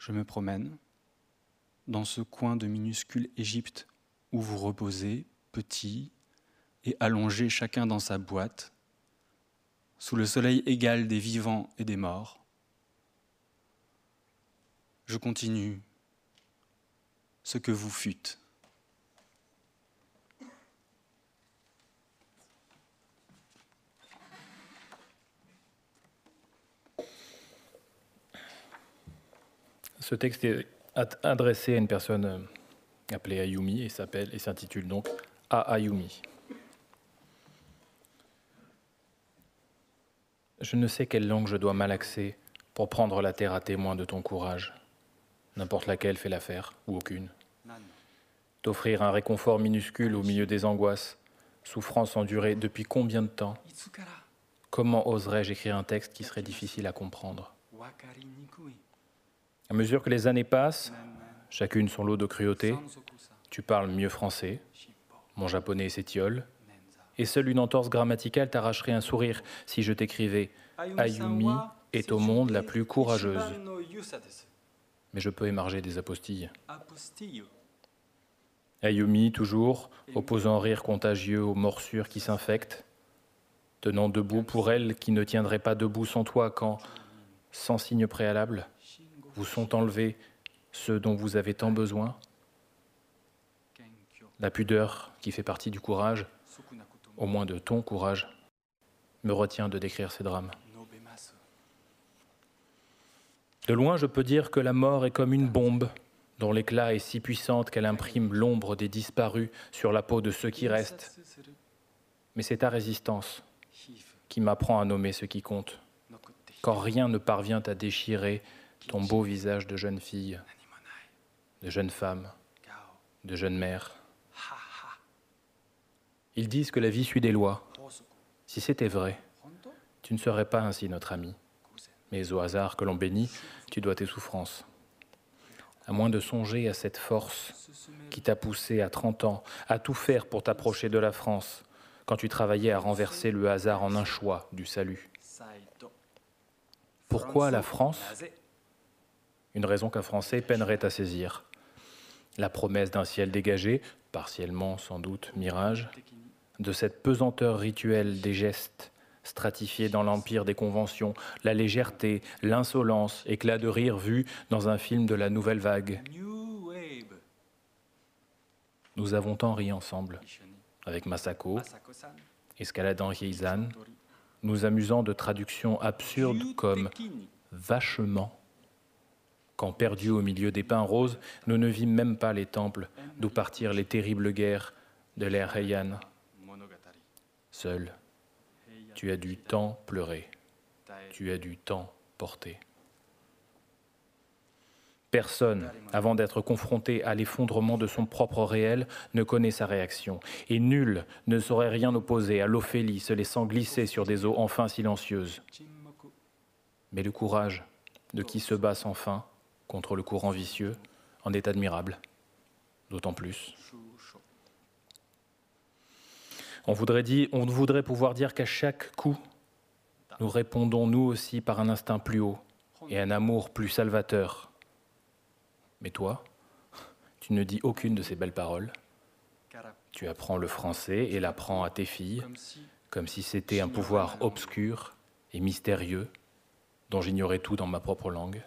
Je me promène dans ce coin de minuscule Égypte où vous reposez, petits et allongés chacun dans sa boîte, sous le soleil égal des vivants et des morts. Je continue ce que vous fûtes. Ce texte est adressé à une personne euh, appelé Ayumi, et s'appelle et s'intitule donc A Ayumi. Je ne sais quelle langue je dois malaxer pour prendre la terre à témoin de ton courage. N'importe laquelle fait l'affaire, ou aucune. T'offrir un réconfort minuscule au milieu des angoisses, souffrances endurées depuis combien de temps? Comment oserais-je écrire un texte qui serait difficile à comprendre? À mesure que les années passent, chacune son lot de cruauté, tu parles mieux français, mon japonais s'étiole, et seule une entorse grammaticale t'arracherait un sourire si je t'écrivais Ayumi est au monde la plus courageuse. Mais je peux émarger des apostilles. Ayumi, toujours, opposant rire contagieux aux morsures qui s'infectent, tenant debout pour elle qui ne tiendrait pas debout sans toi quand, sans signe préalable, vous sont enlevés ceux dont vous avez tant besoin. La pudeur qui fait partie du courage, au moins de ton courage, me retient de décrire ces drames. De loin, je peux dire que la mort est comme une bombe dont l'éclat est si puissante qu'elle imprime l'ombre des disparus sur la peau de ceux qui restent. Mais c'est ta résistance qui m'apprend à nommer ce qui compte, quand rien ne parvient à déchirer ton beau visage de jeune fille, de jeune femme, de jeune mère. Ils disent que la vie suit des lois. Si c'était vrai, tu ne serais pas ainsi notre ami. Mais au hasard que l'on bénit, tu dois tes souffrances. À moins de songer à cette force qui t'a poussé à 30 ans à tout faire pour t'approcher de la France, quand tu travaillais à renverser le hasard en un choix du salut. Pourquoi la France Une raison qu'un Français peinerait à saisir. La promesse d'un ciel dégagé, partiellement sans doute mirage, de cette pesanteur rituelle des gestes stratifiés dans l'empire des conventions, la légèreté, l'insolence, éclat de rire vu dans un film de la nouvelle vague. Nous avons tant ri ensemble, avec Masako, escaladant Yeizan, nous amusant de traductions absurdes comme vachement. Quand perdus au milieu des pins roses, nous ne vîmes même pas les temples d'où partirent les terribles guerres de l'ère Heian. Seul, tu as du temps pleurer, tu as du temps porter. Personne, avant d'être confronté à l'effondrement de son propre réel, ne connaît sa réaction, et nul ne saurait rien opposer à l'Ophélie se laissant glisser sur des eaux enfin silencieuses. Mais le courage de qui se bat sans fin contre le courant vicieux en est admirable, d'autant plus. On voudrait, dire, pouvoir dire qu'à chaque coup, nous répondons nous aussi par un instinct plus haut et un amour plus salvateur. Mais toi, tu ne dis aucune de ces belles paroles. Tu apprends le français et l'apprends à tes filles, comme si c'était un pouvoir obscur et mystérieux dont j'ignorais tout dans ma propre langue.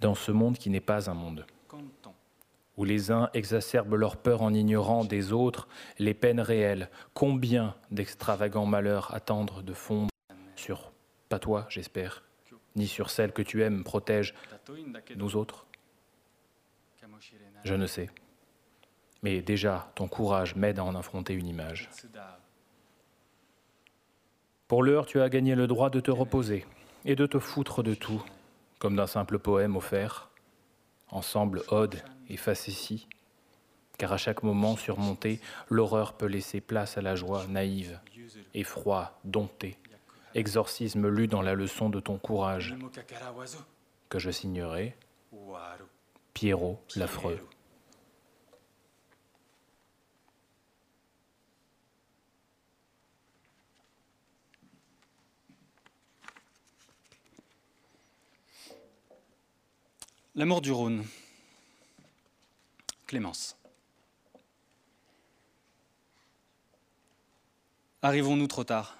Dans ce monde qui n'est pas un monde où les uns exacerbent leur peur en ignorant des autres les peines réelles. Combien d'extravagants malheurs attendent de fondre sur, pas toi j'espère, ni sur celle que tu aimes protège nous autres Je ne sais. Mais déjà, ton courage m'aide à en affronter une image. Pour l'heure, tu as gagné le droit de te reposer et de te foutre de tout, comme d'un simple poème offert, ensemble ode et facétie, car à chaque moment surmonté, l'horreur peut laisser place à la joie naïve, effroi, dompté, exorcisme lu dans la leçon de ton courage, que je signerai Pierrot l'affreux. L'amour du Rhône. Clémence. Arrivons-nous trop tard?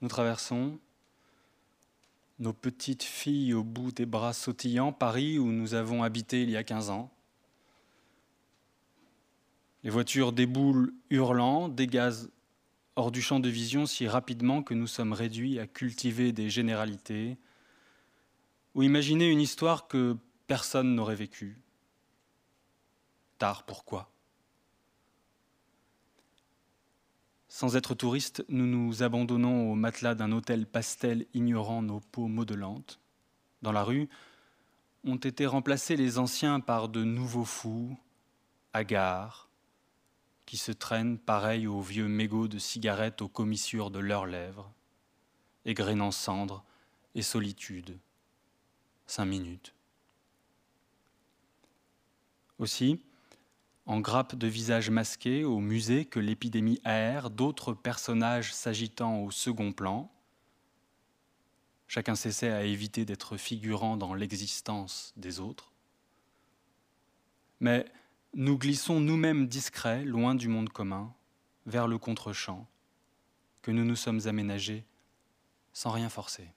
Nous traversons, nos petites filles au bout des bras sautillants, Paris où nous avons habité il y a 15 ans. Les voitures déboulent hurlant, dégazent hors du champ de vision si rapidement que nous sommes réduits à cultiver des généralités, ou imaginer une histoire que personne n'aurait vécue. Tard, pourquoi? Sans être touristes, nous nous abandonnons au matelas d'un hôtel pastel ignorant nos peaux modelantes. Dans la rue, ont été remplacés les anciens par de nouveaux fous, hagards, qui se traînent pareils aux vieux mégots de cigarettes aux commissures de leurs lèvres, égrénant cendres et solitude. Cinq minutes. Aussi, en grappe de visages masqués au musée que l'épidémie aère, d'autres personnages s'agitant au second plan. Chacun s'essaie à éviter d'être figurant dans l'existence des autres. Mais nous glissons nous-mêmes discrets, loin du monde commun, vers le contre-champ, que nous nous sommes aménagés sans rien forcer.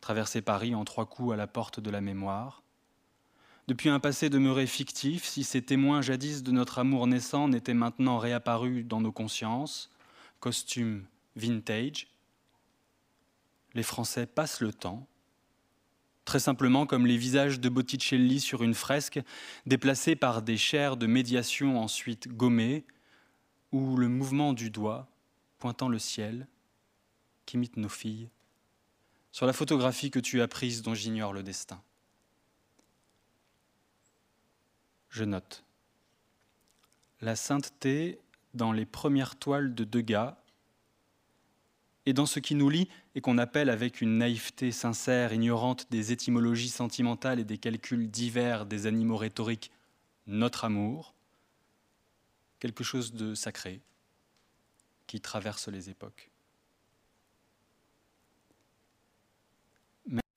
Traverser Paris en trois coups à la porte de la mémoire, depuis un passé demeuré fictif, si ces témoins jadis de notre amour naissant n'étaient maintenant réapparus dans nos consciences, costumes vintage, les Français passent le temps, très simplement comme les visages de Botticelli sur une fresque, déplacés par des chairs de médiation ensuite gommées, ou le mouvement du doigt pointant le ciel, qu'imitent nos filles, sur la photographie que tu as prise dont j'ignore le destin. je note. La sainteté dans les premières toiles de Degas et dans ce qui nous lie et qu'on appelle avec une naïveté sincère, ignorante des étymologies sentimentales et des calculs divers des animaux rhétoriques, notre amour, quelque chose de sacré qui traverse les époques.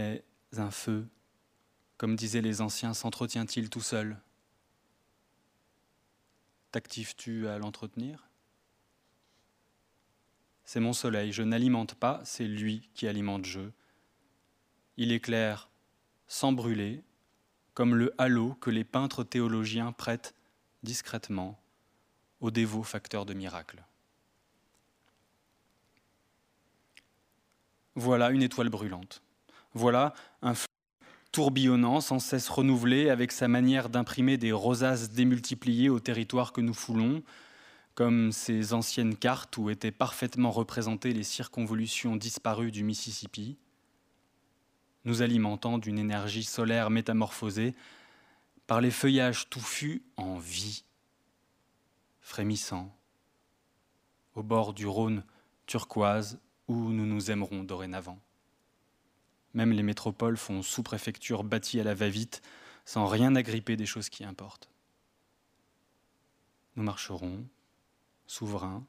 Mais un feu, comme disaient les anciens, s'entretient-il tout seul? T'actives-tu à l'entretenir? C'est mon soleil, je n'alimente pas, c'est lui qui alimente je. Il éclaire sans brûler, comme le halo que les peintres théologiens prêtent discrètement aux dévots facteurs de miracles. Voilà une étoile brûlante. Voilà un feu tourbillonnant, sans cesse renouvelé, avec sa manière d'imprimer des rosaces démultipliées au territoire que nous foulons, comme ces anciennes cartes où étaient parfaitement représentées les circonvolutions disparues du Mississippi, nous alimentant d'une énergie solaire métamorphosée par les feuillages touffus en vie, frémissant, au bord du Rhône turquoise où nous nous aimerons dorénavant. Même les métropoles font sous-préfecture bâtie à la va-vite, sans rien agripper des choses qui importent. Nous marcherons, souverains,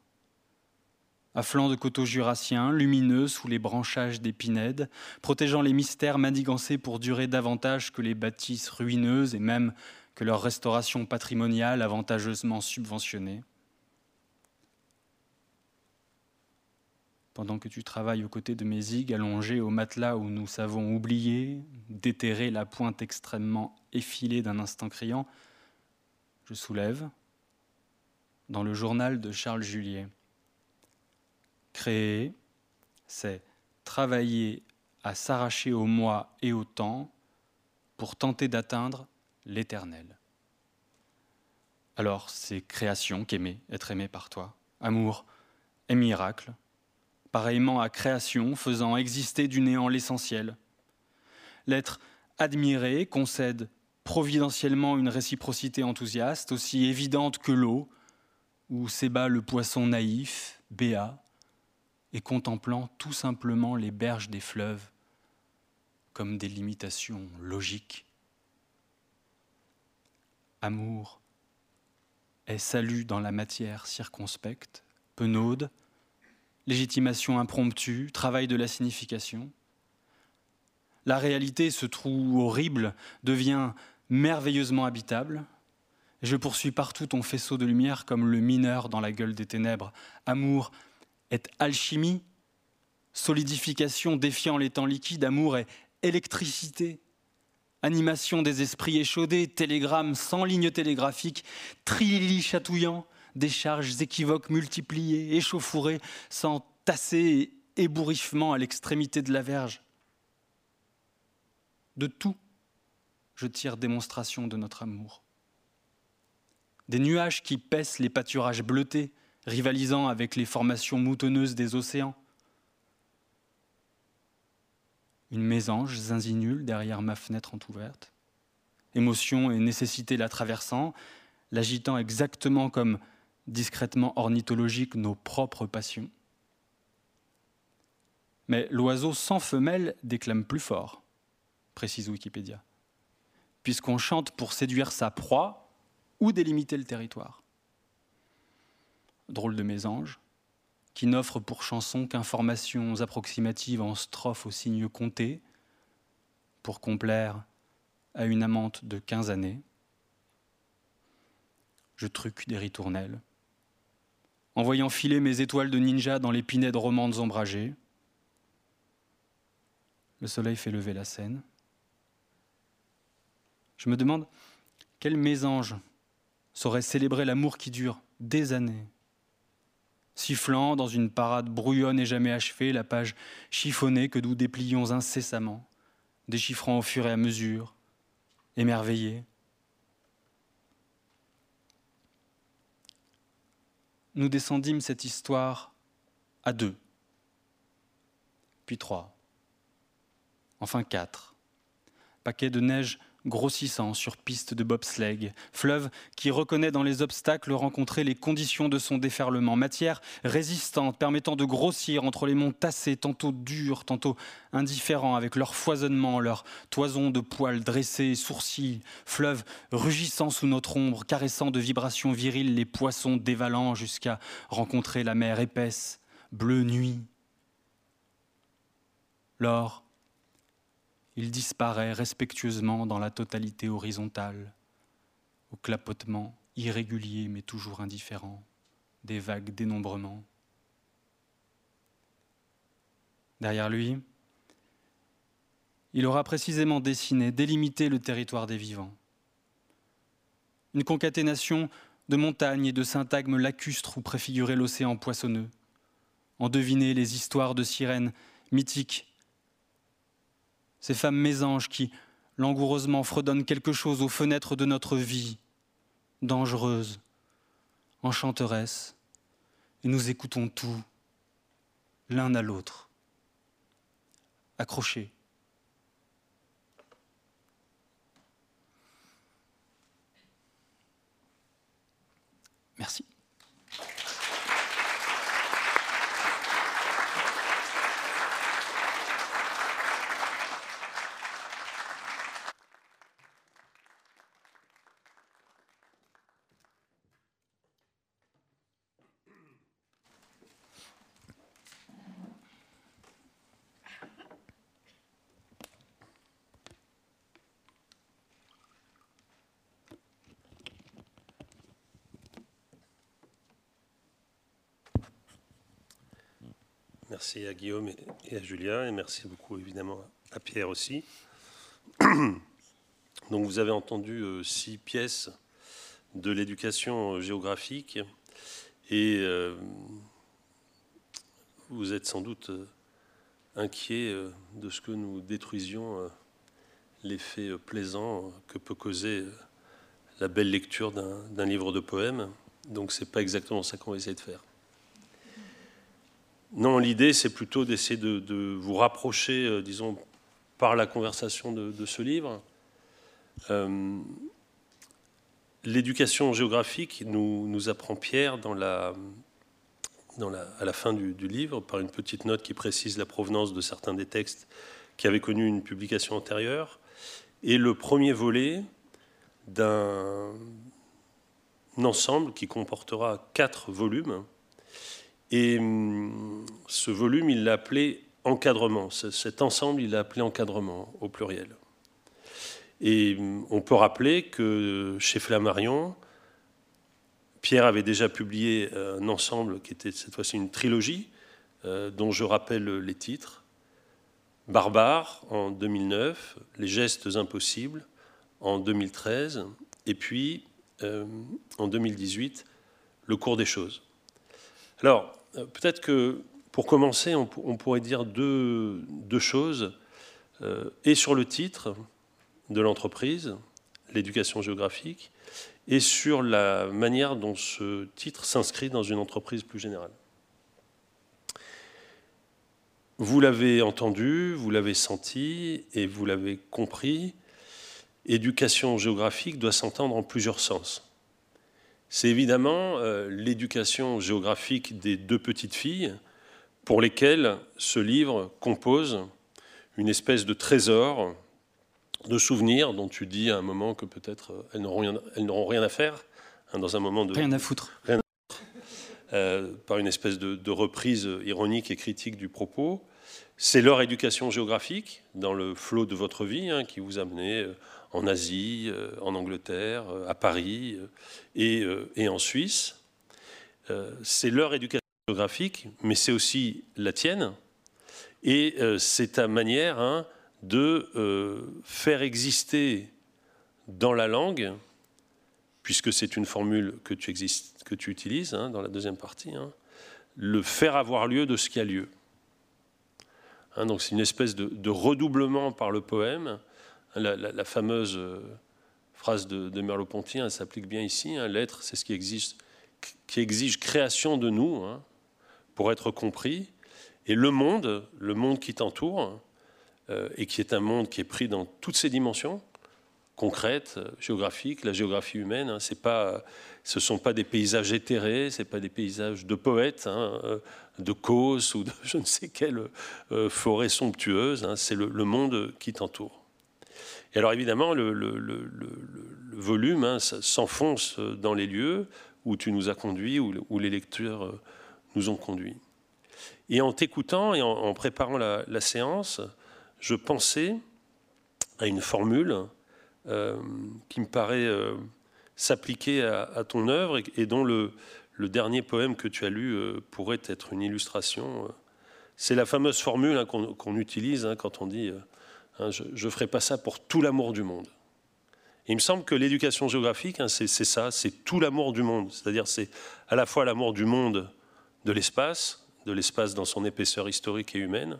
à flanc de coteaux jurassiens, lumineux sous les branchages des pinèdes, protégeant les mystères manigancés pour durer davantage que les bâtisses ruineuses et même que leur restauration patrimoniale avantageusement subventionnée. Pendant que tu travailles aux côtés de mes zigues allongées au matelas où nous savons oublier, déterrer la pointe extrêmement effilée d'un instant criant, je soulève, dans le journal de Charles Juliet. Créer, c'est travailler à s'arracher au moi et au temps pour tenter d'atteindre l'éternel. Alors c'est création qu'aimer, être aimé par toi, amour et miracle, pareillement à création, faisant exister du néant l'essentiel. L'être admiré concède providentiellement une réciprocité enthousiaste, aussi évidente que l'eau, où s'ébat le poisson naïf, béat, et contemplant tout simplement les berges des fleuves comme des limitations logiques. Amour est salut dans la matière circonspecte, penaude, légitimation impromptue, travail de la signification. La réalité, ce trou horrible, devient merveilleusement habitable. je poursuis partout ton faisceau de lumière comme le mineur dans la gueule des ténèbres. Amour est alchimie, solidification défiant les temps liquides. Amour est électricité, animation des esprits échaudés, télégramme sans ligne télégraphique, trilili chatouillant, des charges équivoques multipliées, échauffourées, sans tasser et ébouriffement à l'extrémité de la verge. De tout, je tire démonstration de notre amour. Des nuages qui paissent les pâturages bleutés, rivalisant avec les formations moutonneuses des océans. Une mésange zinzinule derrière ma fenêtre entr'ouverte. Émotion et nécessité la traversant, l'agitant exactement comme discrètement ornithologiques nos propres passions. Mais l'oiseau sans femelle déclame plus fort, précise Wikipédia, puisqu'on chante pour séduire sa proie ou délimiter le territoire. Drôle de mésange, qui n'offre pour chanson qu'informations approximatives en strophes aux signes comptés, pour complaire à une amante de 15 années. Je truque des ritournelles, en voyant filer mes étoiles de ninja dans les pinèdes romandes ombragées. Le soleil fait lever la scène. Je me demande quel mésange saurait célébrer l'amour qui dure des années. Sifflant dans une parade brouillonne et jamais achevée, la page chiffonnée que nous déplions incessamment, déchiffrant au fur et à mesure, émerveillés. Nous descendîmes cette histoire à deux, puis trois, enfin quatre. Paquet de neige grossissant sur piste de bobsleigh, fleuve qui reconnaît dans les obstacles rencontrés les conditions de son déferlement, matière résistante permettant de grossir entre les monts tassés, tantôt durs, tantôt indifférents, avec leur foisonnement, leur toison de poils dressés, sourcils, fleuve rugissant sous notre ombre, caressant de vibrations viriles les poissons dévalant jusqu'à rencontrer la mer épaisse, bleue nuit. L'or il disparaît respectueusement dans la totalité horizontale, au clapotement irrégulier mais toujours indifférent des vagues dénombrement. Derrière lui, il aura précisément dessiné, délimité le territoire des vivants. Une concaténation de montagnes et de syntagmes lacustres où préfigurer l'océan poissonneux, en deviner les histoires de sirènes mythiques ces femmes mésanges qui, langoureusement, fredonnent quelque chose aux fenêtres de notre vie, dangereuses, enchanteresses, et nous écoutons tout, l'un à l'autre, accrochés. Merci. Merci à Guillaume et à Julien, et merci beaucoup évidemment à Pierre aussi. Donc vous avez entendu euh, six pièces de l'éducation géographique, et euh, vous êtes sans doute euh, inquiet de ce que nous détruisions l'effet plaisant que peut causer la belle lecture d'un livre de poèmes. Donc c'est pas exactement ça qu'on va essayer de faire. Non, l'idée, c'est plutôt d'essayer de, vous rapprocher, euh, disons, par la conversation de, ce livre. Euh, l'éducation géographique nous, apprend Pierre à la fin du, livre, par une petite note qui précise la provenance de certains des textes qui avaient connu une publication antérieure, et le premier volet d'un ensemble qui comportera quatre volumes et hum, ce volume, il l'a appelé encadrement. Cet ensemble, il l'a appelé encadrement au pluriel. Et hum, on peut rappeler que chez Flammarion, Pierre avait déjà publié euh, un ensemble qui était cette fois-ci une trilogie, euh, dont je rappelle les titres. Barbare en 2009, Les gestes impossibles en 2013, et puis euh, en 2018, Le cours des choses. Alors, peut-être que pour commencer, on, pourrait dire deux, choses. et sur le titre de l'entreprise, l'éducation géographique, et sur la manière dont ce titre s'inscrit dans une entreprise plus générale. Vous l'avez entendu, vous l'avez senti et vous l'avez compris, éducation géographique doit s'entendre en plusieurs sens. C'est évidemment euh, l'éducation géographique des deux petites filles pour lesquelles ce livre compose une espèce de trésor de souvenirs dont tu dis à un moment que peut-être euh, elles n'auront rien, rien, à faire hein, dans un moment de rien à foutre, euh, par une espèce de, reprise ironique et critique du propos. C'est leur éducation géographique dans le flot de votre vie hein, qui vous a mené euh, en Asie, en Angleterre, à Paris et, et en Suisse. c'est leur éducation géographique, mais c'est aussi la tienne. Et c'est ta manière hein, de euh, faire exister dans la langue, puisque c'est une formule que tu, utilises hein, dans la deuxième partie, hein, le faire avoir lieu de ce qui a lieu. Donc c'est une espèce de, redoublement par le poème. La, fameuse euh, phrase de, Merleau-Ponty s'applique bien ici. L'être, c'est ce qui exige, qui exige création de nous pour être compris. Et le monde, le monde qui t'entoure, euh, et qui est un monde qui est pris dans toutes ses dimensions, concrètes, géographiques, la géographie humaine. Hein, ce ne sont pas des paysages éthérés, ce pas des paysages de poètes, hein, euh, de Causse ou de je ne sais quelle forêt somptueuse. Hein, c'est le, monde qui t'entoure. Et alors évidemment, le, volume s'enfonce dans les lieux où tu nous as conduits, où, les lecteurs nous ont conduits. Et en t'écoutant et en, préparant la séance, je pensais à une formule euh, qui me paraît euh, s'appliquer à, ton œuvre et, dont le, dernier poème que tu as lu euh, pourrait être une illustration. C'est la fameuse formule hein, qu'on utilise hein, quand on dit hein, je ne ferai pas ça pour tout l'amour du monde. il me semble que l'éducation géographique, c'est ça, c'est tout l'amour du monde. C'est-à-dire c'est à la fois l'amour du monde de l'espace, de l'espace dans son épaisseur historique et humaine,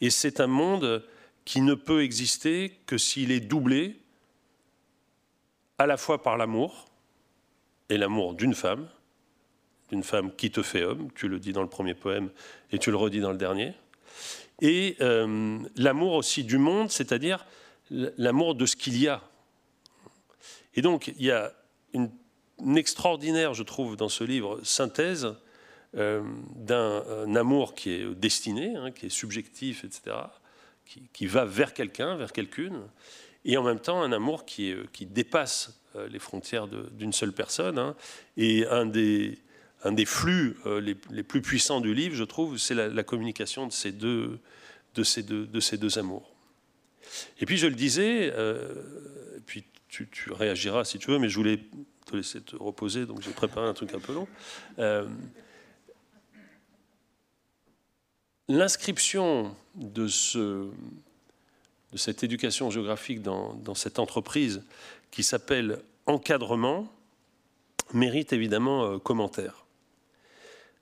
et c'est un monde qui ne peut exister que s'il est doublé à la fois par l'amour, et l'amour d'une femme, d'une femme qui te fait homme, tu le dis dans le premier poème et tu le redis dans le dernier, et euh, l'amour aussi du monde, c'est-à-dire l'amour de ce qu'il y a. Et donc il y a une, extraordinaire, je trouve, dans ce livre, synthèse euh, d'un amour qui est destiné, hein, qui est subjectif, etc., qui, va vers quelqu'un, vers quelqu'une, et en même temps un amour qui, qui dépasse euh, les frontières d'une seule personne. Hein. Et un des, un des flux euh, les, plus puissants du livre, je trouve, c'est la, communication de ces, deux, amours. Et puis je le disais, euh, puis tu, réagiras si tu veux, mais je voulais te laisser te reposer, donc j'ai préparé un truc un peu long. L'inscription de, ce, de, cette éducation géographique dans, cette entreprise qui s'appelle encadrement mérite évidemment euh, commentaire.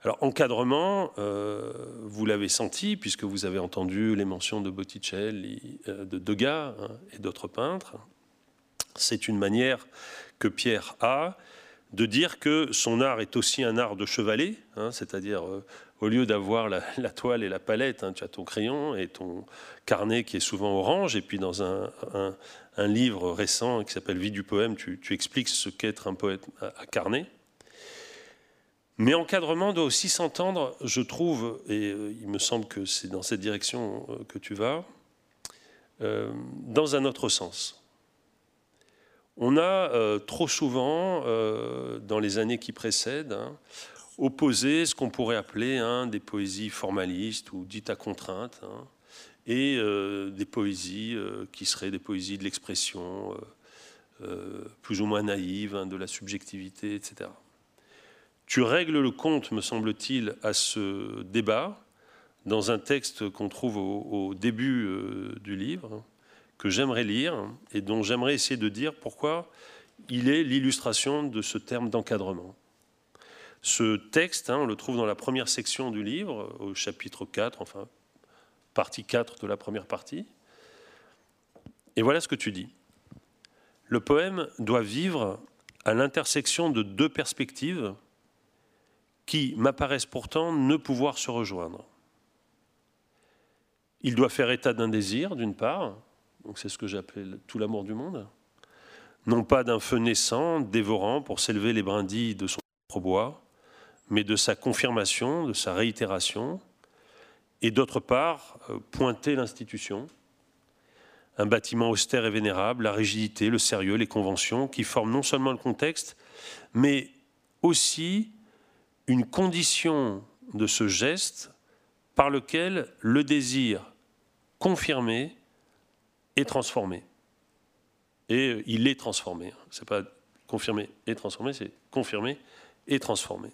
Alors encadrement, euh, vous l'avez senti puisque vous avez entendu les mentions de Botticelli, euh, de Degas hein, et d'autres peintres. C'est une manière que Pierre a de dire que son art est aussi un art de chevalet, hein, c'est-à-dire au lieu d'avoir la, toile et la palette, hein, tu as ton crayon et ton carnet qui est souvent orange, et puis dans un, livre récent qui s'appelle Vie du poème, tu, expliques ce qu'est être un poète à, carnet. Mais encadrement doit aussi s'entendre, je trouve, et euh, il me semble que c'est dans cette direction euh, que tu vas, euh, dans un autre sens. On a trop souvent, dans les années qui précèdent, hein, opposer ce qu'on pourrait appeler hein, des poésies formalistes ou dites à contrainte, hein, et des poésies qui seraient des poésies de l'expression, plus ou moins naïves, hein, de la subjectivité, etc. Tu règles le compte, me semble-t-il, à ce débat dans un texte qu'on trouve au, début du livre, que j'aimerais lire et dont j'aimerais essayer de dire pourquoi il est l'illustration de ce terme d'encadrement. Ce texte, hein, on le trouve dans la première section du livre, au chapitre 4, enfin, partie 4 de la première partie. Et voilà ce que tu dis. Le poème doit vivre à l'intersection de deux perspectives qui m'apparaissent pourtant ne pouvoir se rejoindre. Il doit faire état d'un désir, d'une part, donc c'est ce que j'appelle tout l'amour du monde, non pas d'un feu naissant, dévorant pour s'élever les brindilles de son propre bois, mais de sa confirmation, de sa réitération, et d'autre part, euh, pointer l'institution, un bâtiment austère et vénérable, la rigidité, le sérieux, les conventions, qui forment non seulement le contexte, mais aussi une condition de ce geste par lequel le désir confirmé est transformé. Et euh, il est transformé. C'est pas confirmé et transformé, c'est confirmé et transformé.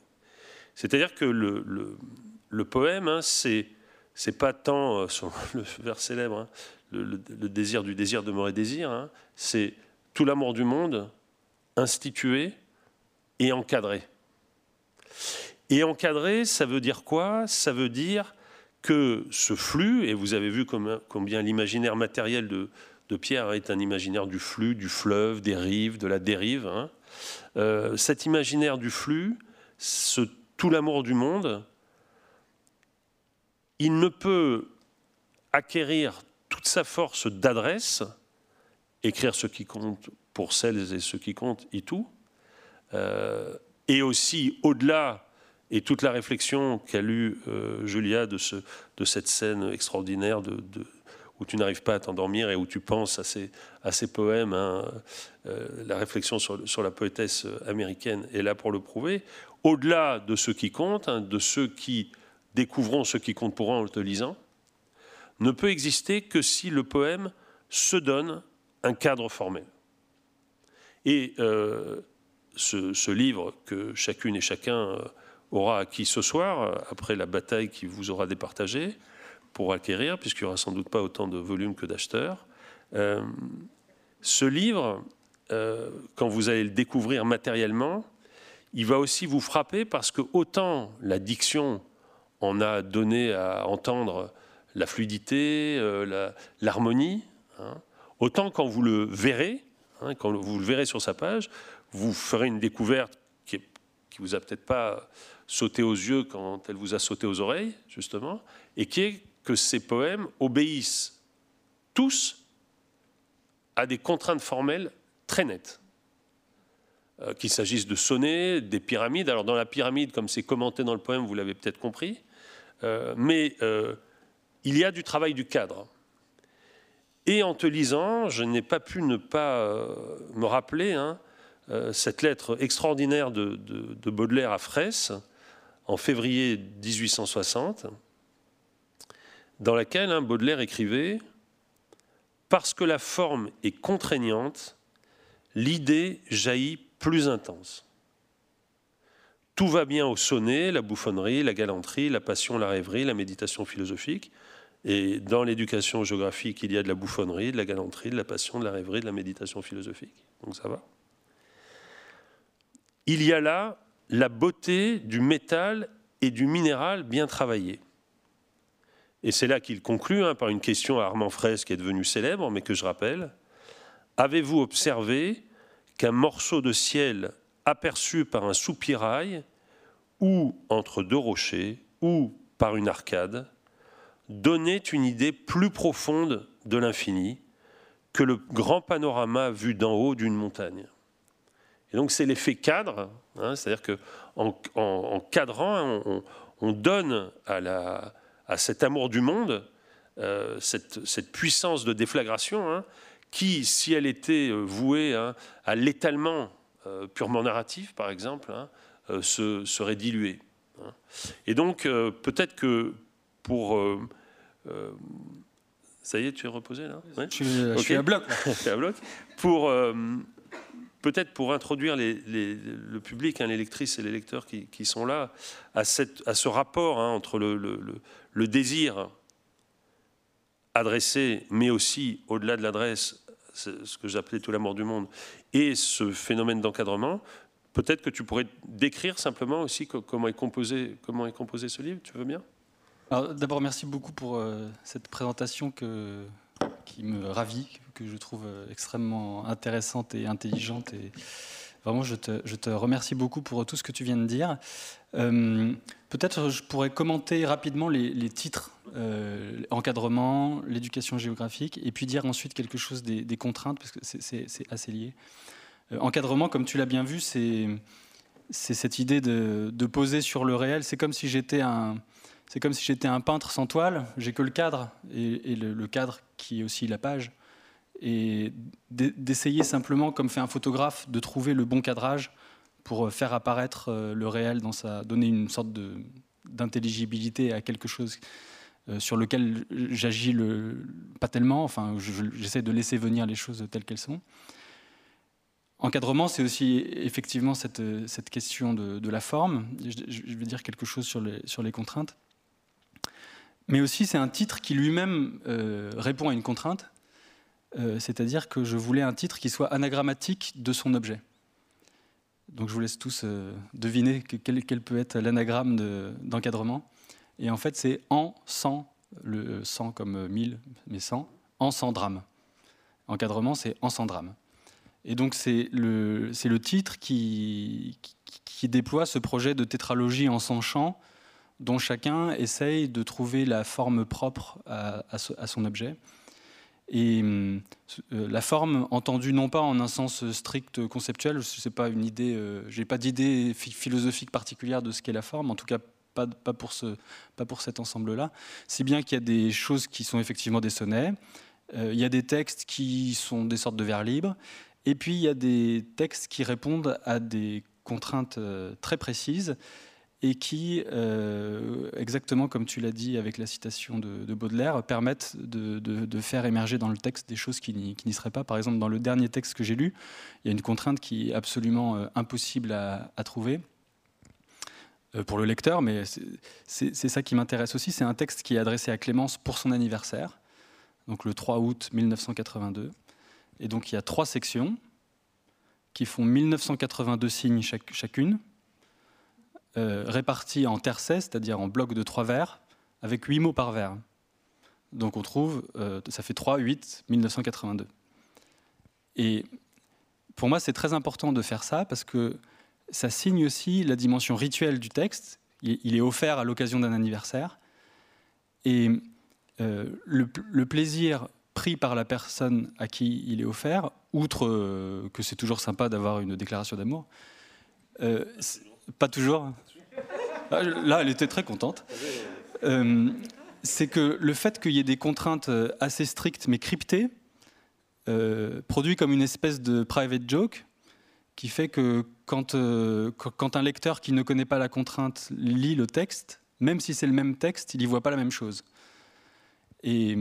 C'est-à-dire que le, poème, hein, c'est pas tant euh, le vers célèbre, hein, le, désir du désir demeurer désir, hein, c'est tout l'amour du monde institué et encadré. Et encadré, ça veut dire quoi? Ça veut dire que ce flux, et vous avez vu combien l'imaginaire matériel de, Pierre est un imaginaire du flux, du fleuve, des rives, de la dérive, hein, euh, cet imaginaire du flux, ce, tout l'amour du monde, il ne peut acquérir toute sa force d'adresse, écrire ce qui compte pour celles et ceux qui comptent et tout, euh, et aussi au-delà, et toute la réflexion qu'a eue euh, Julia de, ce, de, cette scène extraordinaire où tu n'arrives pas à t'endormir et où tu penses à ces, poèmes, hein, euh, la réflexion sur, la poétesse américaine est là pour le prouver, au-delà de ce qui compte, hein, de ceux qui découvrons ce qui compte pour eux en le lisant, ne peut exister que si le poème se donne un cadre formel. Et euh, ce, livre que chacune et chacun euh, aura acquis ce soir, euh, après la bataille qui vous aura départagé, pour acquérir, puisqu'il n'y aura sans doute pas autant de volumes que d'acheteurs, ce livre, quand vous allez le découvrir matériellement, il va aussi vous frapper parce que autant la diction en a donné à entendre la fluidité, euh, l'harmonie. Hein. Autant quand vous le verrez, hein, quand vous le verrez sur sa page, vous ferez une découverte qui, ne vous a peut-être pas sauté aux yeux quand elle vous a sauté aux oreilles, justement, et qui est que ces poèmes obéissent tous à des contraintes formelles très nettes. Euh, qu'il s'agisse de sonner, des pyramides. Alors dans la pyramide, comme c'est commenté dans le poème, vous l'avez peut-être compris, euh, mais il y a du travail du cadre. Et en te lisant, je n'ai pas pu ne pas euh, me rappeler hein, euh, cette lettre extraordinaire de, Baudelaire à Fraisse en février 1860, dans laquelle hein, Baudelaire écrivait Parce que la forme est contraignante, l'idée jaillit plus intense. Tout va bien au sonnet, la bouffonnerie, la galanterie, la passion, la rêverie, la méditation philosophique. Et dans l'éducation géographique, il y a de la bouffonnerie, de la galanterie, de la passion, de la rêverie, de la méditation philosophique. Donc ça va? Il y a là la beauté du métal et du minéral bien travaillé. Et c'est là qu'il conclut hein, par une question à Armand Fraisse qui est devenue célèbre, mais que je rappelle. Avez-vous observé qu'un morceau de ciel aperçu par un soupirail, ou entre deux rochers, ou par une arcade, donnait une idée plus profonde de l'infini que le grand panorama vu d'en haut d'une montagne? Et donc c'est l'effet cadre, hein, c'est-à-dire que en, cadrant, on, donne à, la, à, cet amour du monde euh, cette, puissance de déflagration hein, qui, si elle était euh, vouée hein, à l'étalement euh, purement narratif, par exemple, se, serait diluée. Et donc peut-être que pour ça y est, tu es reposé là? Je, suis, à bloc. Pour euh, peut-être pour introduire le public, hein, les lectrices et les lecteurs qui, sont là, à, ce rapport hein, entre le, désir adressé, mais aussi au-delà de l'adresse, ce que j'appelais tout l'amour du monde, et ce phénomène d'encadrement. Peut-être que tu pourrais décrire simplement aussi comment est composé, comment est composé ce livre. Tu veux bien? D'abord, merci beaucoup pour euh, cette présentation qui me ravit, que je trouve extrêmement intéressante et intelligente. Et vraiment, je te, remercie beaucoup pour tout ce que tu viens de dire. Peut-être je pourrais commenter rapidement les, titres, euh, encadrement, l'éducation géographique, et puis dire ensuite quelque chose des, contraintes, parce que c'est assez lié. encadrement, comme tu l'as bien vu, c'est cette idée de, poser sur le réel. C'est comme si j'étais un peintre sans toile. J'ai que le cadre et, le, cadre qui est aussi la page, et d'essayer simplement, comme fait un photographe, de trouver le bon cadrage pour faire apparaître euh, le réel dans sa, donner une sorte d'intelligibilité à quelque chose euh, sur lequel j'agis pas tellement. Enfin, j'essaie de laisser venir les choses telles qu'elles sont. Encadrement, c'est aussi effectivement cette, question de, la forme. Je, vais dire quelque chose sur les, contraintes. Mais aussi, c'est un titre qui lui-même euh, répond à une contrainte. Euh, c'est-à-dire que je voulais un titre qui soit anagrammatique de son objet. Donc je vous laisse tous euh, deviner quel, quel, peut être l'anagramme d'encadrement. Et en fait, c'est en, sans, le 100 comme 1000, mais sans, en sans drame. Encadrement, c'est en sans drame. Et donc c'est le, le, titre qui, déploie ce projet de tétralogie en 100 chants dont chacun essaye de trouver la forme propre à, son objet. Et euh, la forme entendue non pas en un sens strict conceptuel, ce n'est pas une idée, euh, j'ai pas d'idée philosophique particulière de ce qu'est la forme, en tout cas pas, pour, cet ensemble-là. C'est bien qu'il y a des choses qui sont effectivement des sonnets, euh, il y a des textes qui sont des sortes de vers libres, et puis, il y a des textes qui répondent à des contraintes euh, très précises et qui, euh, exactement comme tu l'as dit avec la citation de, Baudelaire, permettent de, faire émerger dans le texte des choses qui n'y seraient pas. Par exemple, dans le dernier texte que j'ai lu, il y a une contrainte qui est absolument euh, impossible à, trouver pour le lecteur, mais c'est ça qui m'intéresse aussi. C'est un texte qui est adressé à Clémence pour son anniversaire, donc le 3 août 1982. Et donc il y a trois sections qui font 1982 signes chacune, euh, réparties en tercets, c'est-à-dire en blocs de trois vers, avec huit mots par vers. Donc on trouve, euh, ça fait 3, 8, 1982. Et pour moi, c'est très important de faire ça parce que ça signe aussi la dimension rituelle du texte. Il, est offert à l'occasion d'un anniversaire. Et euh, le, le, plaisir pris par la personne à qui il est offert, outre euh, que c'est toujours sympa d'avoir une déclaration d'amour. Euh, pas toujours. Ah, là, elle était très contente. Euh, c'est que le fait qu'il y ait des contraintes assez strictes mais cryptées produit comme une espèce de private joke qui fait que quand, un lecteur qui ne connaît pas la contrainte lit le texte, même si c'est le même texte, il n'y voit pas la même chose. Et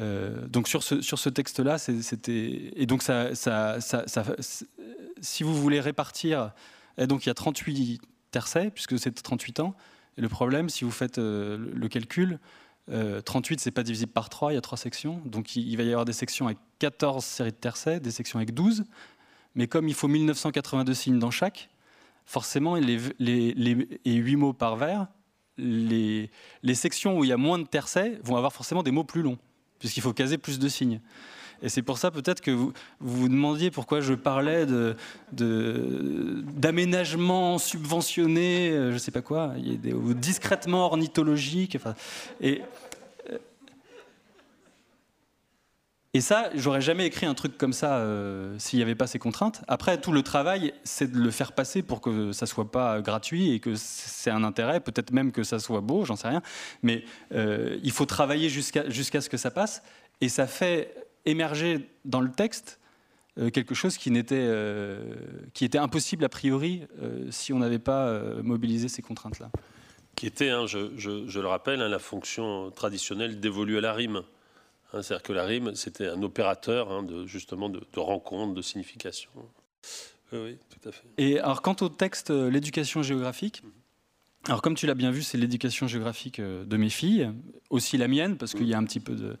euh, donc sur ce, texte-là, c'était et donc si vous voulez répartir, et donc il y a 38 tercets puisque c'est 38 ans. Le problème, si vous faites euh, le calcul, 38 euh, c'est pas divisible par 3, il y a trois sections, donc il, va y avoir des sections avec 14 séries de tercets, des sections avec 12. Mais comme il faut 1982 signes dans chaque, forcément, et 8 mots par vers, les sections où il y a moins de tercets vont avoir forcément des mots plus longs puisqu'il faut caser plus de signes. Et c'est pour ça peut-être que vous, vous demandiez pourquoi je parlais d'aménagement subventionné, euh, je ne sais pas quoi, discrètement ornithologique. Et, et ça, j'aurais jamais écrit un truc comme ça euh, s'il n'y avait pas ces contraintes. Après, tout le travail, c'est de le faire passer pour que ça soit pas gratuit et que c'est un intérêt, peut-être même que ça soit beau, j'en sais rien. Mais euh, il faut travailler jusqu'à jusqu'à ce que ça passe. Et ça fait émerger dans le texte euh, quelque chose qui, n'était, qui était impossible a priori si on n'avait pas mobilisé ces contraintes-là. Qui était, hein, je, je, le rappelle, hein, la fonction traditionnelle dévolue à la rime. Hein, c'est-à-dire que la rime, c'était un opérateur de, justement de, rencontre, de signification. Oui, tout à fait. Et alors, quant au texte euh, L'éducation géographique, alors comme tu l'as bien vu, c'est l'éducation géographique euh, de mes filles, aussi la mienne, parce qu'il y a un petit peu de...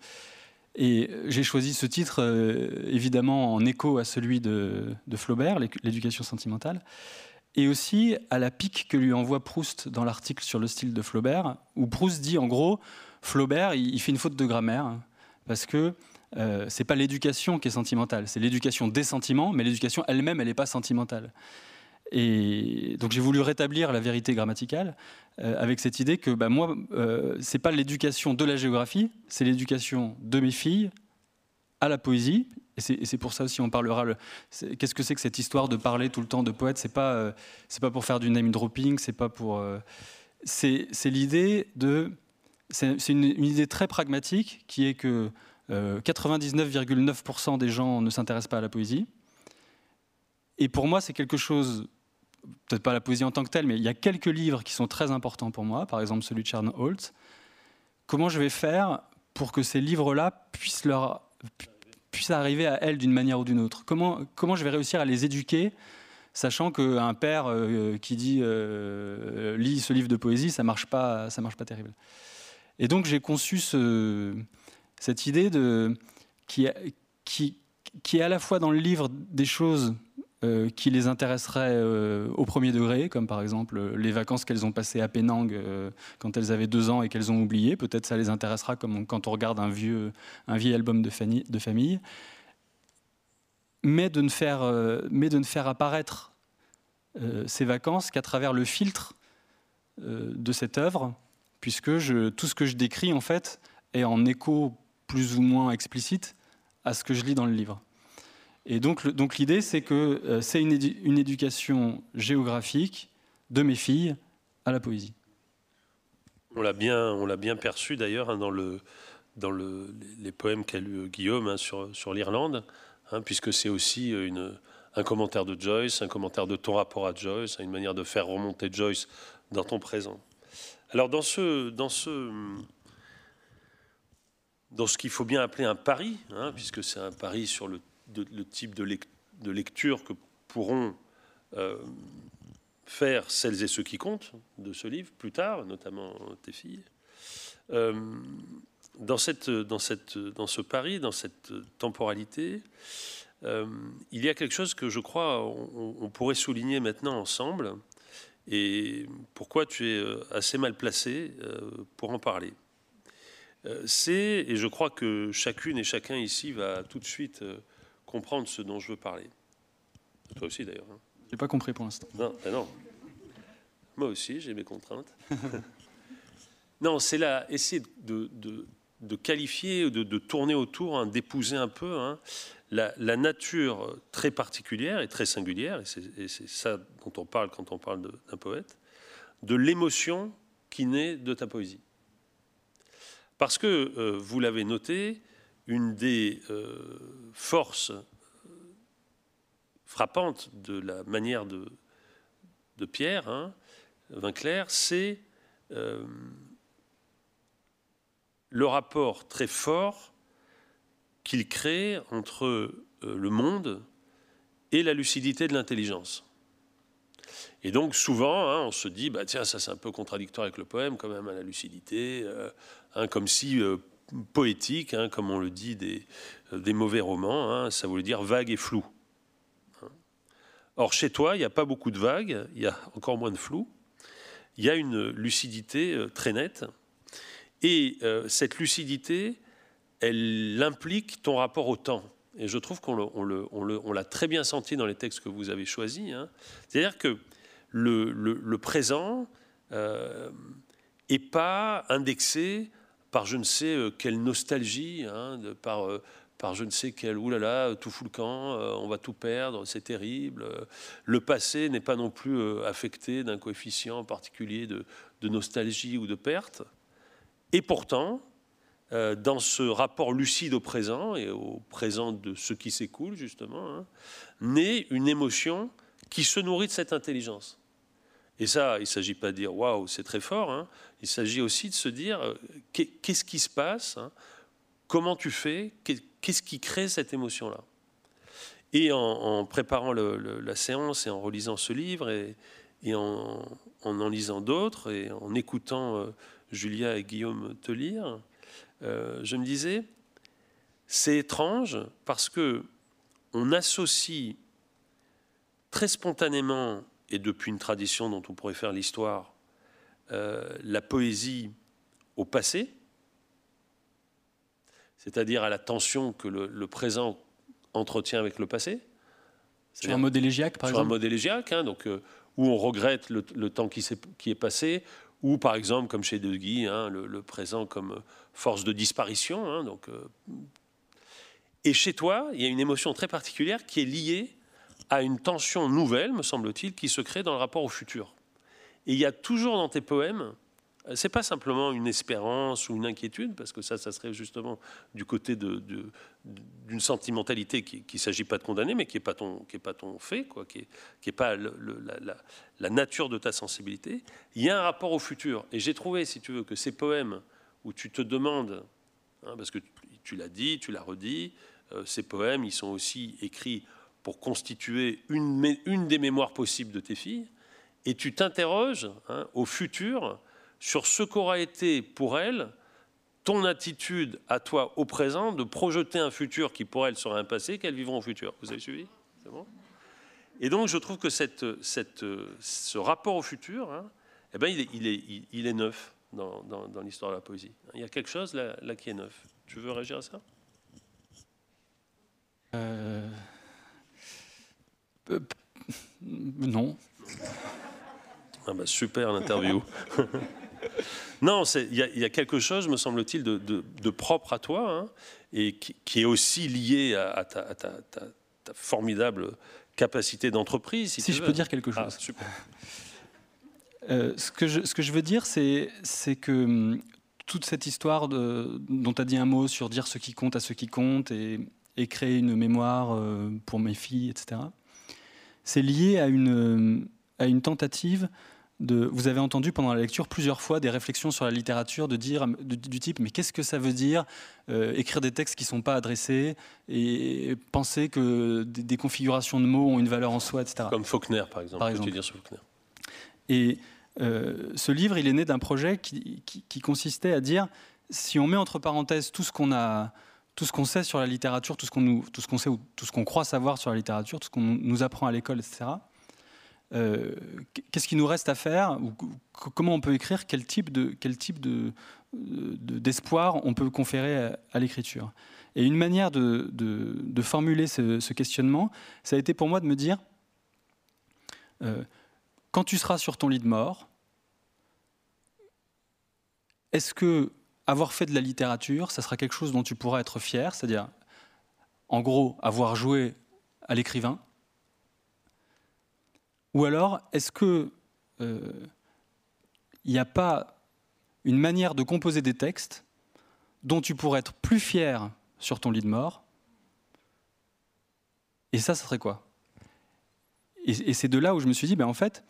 Et j'ai choisi ce titre, euh, évidemment, en écho à celui de, Flaubert, l'éducation sentimentale, et aussi à la pique que lui envoie Proust dans l'article sur le style de Flaubert, où Proust dit en gros, Flaubert, il fait une faute de grammaire, parce que euh, c'est pas l'éducation qui est sentimentale, c'est l'éducation des sentiments, mais l'éducation elle-même, elle n'est pas sentimentale. Et donc j'ai voulu rétablir la vérité grammaticale euh, avec cette idée que bah, moi, euh, c'est pas l'éducation de la géographie, c'est l'éducation de mes filles à la poésie. Et c'est pour ça aussi on parlera. Qu'est-ce que c'est que cette histoire de parler tout le temps de poète C'est pas euh, c'est pas pour faire du name dropping, c'est pas pour. Euh, c'est l'idée de. C'est une, une, idée très pragmatique qui est que 99,9% des gens ne s'intéressent pas à la poésie. Et pour moi, c'est quelque chose peut-être pas la poésie en tant que telle, mais il y a quelques livres qui sont très importants pour moi, par exemple celui de Sharon Holtz. Comment je vais faire pour que ces livres-là puissent, leur, puissent arriver à elles d'une manière ou d'une autre? Comment, comment je vais réussir à les éduquer, sachant qu'un père euh, qui dit euh, lit ce livre de poésie, ça marche marche pas terrible. Et donc j'ai conçu ce, cette idée de, qui, qui, qui est à la fois dans le livre des choses euh, qui les intéresserait euh, au premier degré, comme par exemple euh, les vacances qu'elles ont passées à Penang quand elles avaient deux ans et qu'elles ont oublié. Peut-être ça les intéressera comme quand on regarde un vieux, un vieil album de, famille. Mais de ne faire, mais de ne faire apparaître ces vacances qu'à travers le filtre de cette œuvre, puisque tout ce que je décris en fait est en écho plus ou moins explicite à ce que je lis dans le livre. Et donc, donc l'idée, c'est que euh, c'est une, une, éducation géographique de mes filles à la poésie. On l'a bien, on l'a bien perçu d'ailleurs hein, dans, le, dans le, les poèmes qu'a lu Guillaume hein, sur, sur l'Irlande, hein, puisque c'est aussi une, un commentaire de Joyce, un commentaire de ton rapport à Joyce, une manière de faire remonter Joyce dans ton présent. Alors dans ce, dans ce, dans ce qu'il faut bien appeler un pari, puisque c'est un pari sur le le type de, lecture que pourront euh, faire celles et ceux qui comptent de ce livre plus tard, notamment tes filles. Euh, dans, ce pari, dans cette temporalité, euh, il y a quelque chose que je crois on, pourrait souligner maintenant ensemble, et pourquoi tu es assez mal placé pour en parler. C'est, et je crois que chacune et chacun ici va tout de suite comprendre ce dont je veux parler. Toi aussi d'ailleurs. Hein. J'ai pas compris pour l'instant. Non, ben non. Moi aussi, j'ai mes contraintes. non, c'est là, essayer de, de, de qualifier, de, de, tourner autour, hein, d'épouser un peu hein, la, la, nature très particulière et très singulière, et c'est ça dont on parle quand on parle d'un poète, de l'émotion qui naît de ta poésie. Parce que, euh, vous l'avez noté, une des euh, forces euh, frappantes de la manière de, Pierre, hein, Vinclair, c'est euh, le rapport très fort qu'il crée entre le monde et la lucidité de l'intelligence. Et donc souvent, hein, on se dit, bah tiens, ça c'est un peu contradictoire avec le poème, quand même, à la lucidité, hein, comme si poétique, hein, comme on le dit des, des mauvais romans, hein, ça voulait dire vague et flou. Or, chez toi, il n'y a pas beaucoup de vagues, il y a encore moins de flou, il y a une lucidité euh, très nette, et euh, cette lucidité, elle implique ton rapport au temps. Et je trouve qu'on l'a très bien senti dans les textes que vous avez choisis. Hein. C'est-à-dire que le, présent n'est euh, pas indexé par je ne sais euh, quelle nostalgie, hein, par, euh, par je ne sais quel oulala, tout fout le camp, euh, on va tout perdre, c'est terrible. Le passé n'est pas non plus affecté d'un coefficient particulier de, nostalgie ou de perte. Et pourtant, dans ce rapport lucide au présent et au présent de ce qui s'écoule, justement, hein, naît une émotion qui se nourrit de cette intelligence. Et ça, il ne s'agit pas de dire waouh, c'est très fort. Hein. Il s'agit aussi de se dire euh, qu'est-ce qui se passe, hein? comment tu fais, qu'est-ce qui crée cette émotion-là? Et en, préparant la séance et en relisant ce livre et, en, en, lisant d'autres et en écoutant euh, Julia et Guillaume te lire, euh, je me disais, c'est étrange parce que on associe très spontanément et depuis une tradition dont on pourrait faire l'histoire, euh, la poésie au passé. c'est-à-dire à la tension que le, présent entretient avec le passé. Sur un mode élégiaque, par exemple Sur un mode élégiaque, hein, donc, euh, où on regrette le, temps qui, est, qui est passé, ou par exemple, comme chez De Guy, hein, le, présent comme force de disparition. Hein, donc, euh, et chez toi, il y a une émotion très particulière qui est liée à une tension nouvelle, me semble-t-il, qui se crée dans le rapport au futur. Et il y a toujours dans tes poèmes, c'est pas simplement une espérance ou une inquiétude, parce que ça, ça serait justement du côté d'une sentimentalité qui ne s'agit pas de condamner, mais qui n'est pas, ton, qui est pas ton fait, quoi, qui n'est est pas la, la, nature de ta sensibilité. Il y a un rapport au futur. Et j'ai trouvé, si tu veux, que ces poèmes où tu te demandes, hein, parce que tu l'as dit, tu l'as redit, euh, ces poèmes, ils sont aussi écrits pour constituer une, des mémoires possibles de tes filles, et tu t'interroges hein, au futur sur ce qu'aura été pour elles ton attitude à toi au présent de projeter un futur qui pour elles serait un passé qu'elles vivront au futur. Vous avez suivi? C'est bon? Et donc je trouve que ce rapport au futur, hein, eh ben, il, est, neuf dans, l'histoire de la poésie. Il y a quelque chose là, là qui est neuf. Tu veux réagir à ça? Euh, non. Ah bah super l'interview. non, il y, a quelque chose, me semble-t-il, de, propre à toi hein, et qui, est aussi lié à, ta, formidable capacité d'entreprise. Si, je peux dire quelque ah, chose. super. Euh, ce, que je, ce, que je, veux dire, c'est que hum, toute cette histoire de, dont tu as dit un mot sur dire ce qui compte à ce qui compte et, et créer une mémoire euh, pour mes filles, etc. C'est lié à une, à une tentative de. Vous avez entendu pendant la lecture plusieurs fois des réflexions sur la littérature de dire du, type mais qu'est-ce que ça veut dire euh, écrire des textes qui ne sont pas adressés et penser que des, configurations de mots ont une valeur en soi, etc. Comme Faulkner par exemple. Par exemple. Dire sur Faulkner? Et euh, ce livre, il est né d'un projet qui, qui, qui, consistait à dire si on met entre parenthèses tout ce qu'on a tout ce qu'on sait sur la littérature, tout ce qu'on nous, tout ce qu'on sait ou tout ce qu'on croit savoir sur la littérature, tout ce qu'on nous apprend à l'école, etc. Euh, qu'est-ce qui nous reste à faire ou comment on peut écrire? Quel type de quel type de d'espoir on peut conférer à, l'écriture? Et une manière de, de, formuler ce, questionnement ça a été pour moi de me dire euh, quand tu seras sur ton lit de mort est-ce que avoir fait de la littérature, ça sera quelque chose dont tu pourras être fier, c'est-à-dire, en gros, avoir joué à l'écrivain. Ou alors, est-ce que il euh, n'y a pas une manière de composer des textes dont tu pourrais être plus fier sur ton lit de mort? Et ça, ça serait quoi? Et, c'est de là où je me suis dit, ben en fait,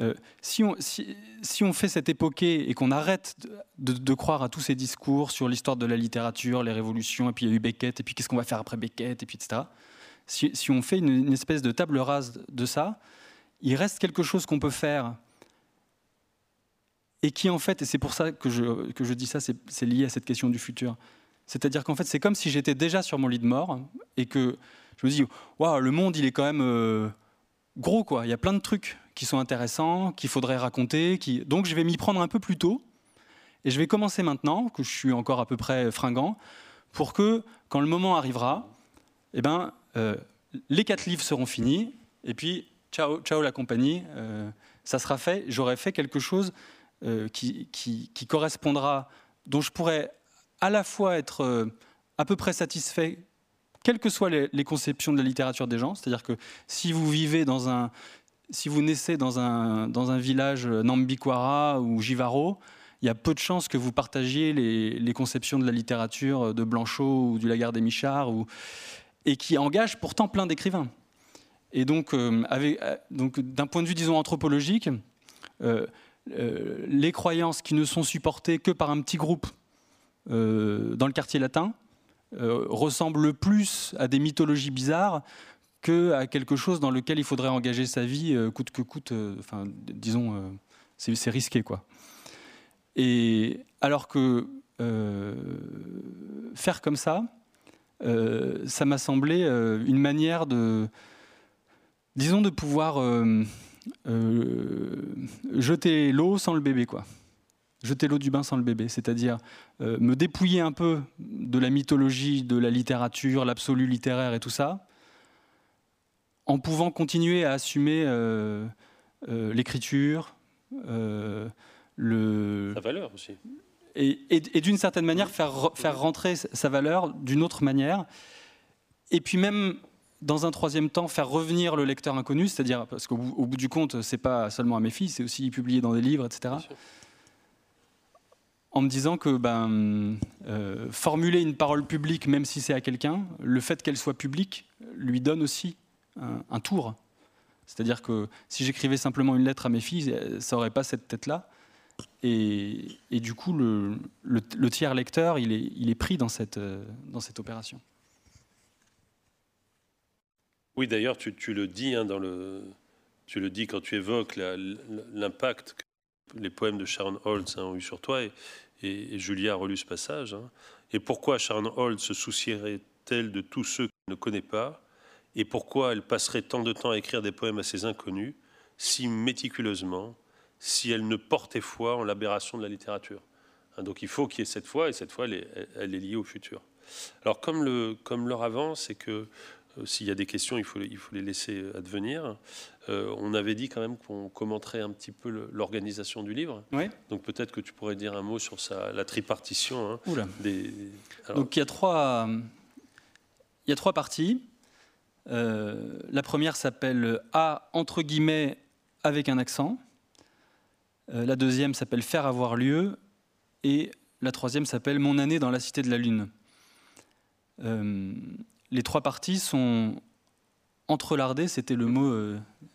euh, si, on, fait cette époquée et qu'on arrête de, croire à tous ces discours sur l'histoire de la littérature, les révolutions, et puis il y a eu Beckett, et puis qu'est-ce qu'on va faire après Beckett, et puis etc. Si, si on fait une, espèce de table rase de ça, il reste quelque chose qu'on peut faire et qui en fait, et c'est pour ça que je, que je dis ça, c'est lié à cette question du futur. C'est-à-dire qu'en fait, c'est comme si j'étais déjà sur mon lit de mort et que je me dis, waouh, le monde, il est quand même euh, gros, quoi. Il y a plein de trucs qui sont intéressants, qu'il faudrait raconter. Qui... Donc je vais m'y prendre un peu plus tôt. Et je vais commencer maintenant, que je suis encore à peu près fringant, pour que quand le moment arrivera, eh ben, euh, les quatre livres seront finis. Et puis, ciao, ciao la compagnie, euh, ça sera fait. J'aurai fait quelque chose euh, qui, correspondra, dont je pourrais à la fois être à peu près satisfait quelles que soient les, conceptions de la littérature des gens. C'est-à-dire que si vous vivez dans un, si vous naissez dans un, dans un village Nambikwara ou Jivaro, il y a peu de chances que vous partagiez les, conceptions de la littérature de Blanchot ou du Lagarde des Michard, ou, et qui engage pourtant plein d'écrivains. Et donc, euh, euh, donc d'un point de vue, disons, anthropologique, euh, les croyances qui ne sont supportées que par un petit groupe dans le quartier latin ressemblent plus à des mythologies bizarres que à quelque chose dans lequel il faudrait engager sa vie euh, coûte que coûte. Euh, enfin, disons, euh, c'est risqué, quoi. Et alors que faire comme ça, ça m'a semblé une manière de, disons, de pouvoir jeter l'eau sans le bébé, quoi. jeter l'eau du bain sans le bébé, c'est-à-dire me dépouiller un peu de la mythologie, de la littérature, l'absolu littéraire et tout ça, en pouvant continuer à assumer l'écriture, le... Sa valeur aussi. Et, d'une certaine manière, faire, faire rentrer sa valeur d'une autre manière. Et puis même, dans un troisième temps, faire revenir le lecteur inconnu, c'est-à-dire, parce qu'au bout, du compte, c'est pas seulement à mes filles, c'est aussi publié dans des livres, etc. En me disant que ben, euh, formuler une parole publique, même si c'est à quelqu'un, le fait qu'elle soit publique lui donne aussi un, tour. C'est-à-dire que si j'écrivais simplement une lettre à mes filles, ça n'aurait pas cette tête-là. Et, du coup, le, tiers lecteur, il est, pris dans cette, dans cette opération. Oui, d'ailleurs, tu, le dis hein, dans le, tu le dis quand tu évoques l'impact que les poèmes de Sharon Holtz hein, ont eu sur toi, et, et, Julia a relu ce passage. Hein. Et pourquoi Sharon Holtz se soucierait-elle de tous ceux qu'elle ne connaît pas? Et pourquoi elle passerait tant de temps à écrire des poèmes à ses inconnus, si méticuleusement si elle ne portait foi en l'aberration de la littérature. Hein, donc il faut qu'il y ait cette foi, et cette foi, elle est, liée au futur. Alors comme l'heure avance, c'est que euh, s'il y a des questions, il faut, il faut les laisser advenir. Euh, on avait dit quand même qu'on commenterait un petit peu l'organisation du livre. Oui. Donc peut-être que tu pourrais dire un mot sur sa, la tripartition. Hein, des, Donc il y a trois, il y a trois parties. Euh, la première s'appelle A entre guillemets avec un accent. Euh, la deuxième s'appelle Faire avoir lieu. Et la troisième s'appelle Mon année dans la cité de la Lune. Euh, les trois parties sont entrelardées, c'était le mot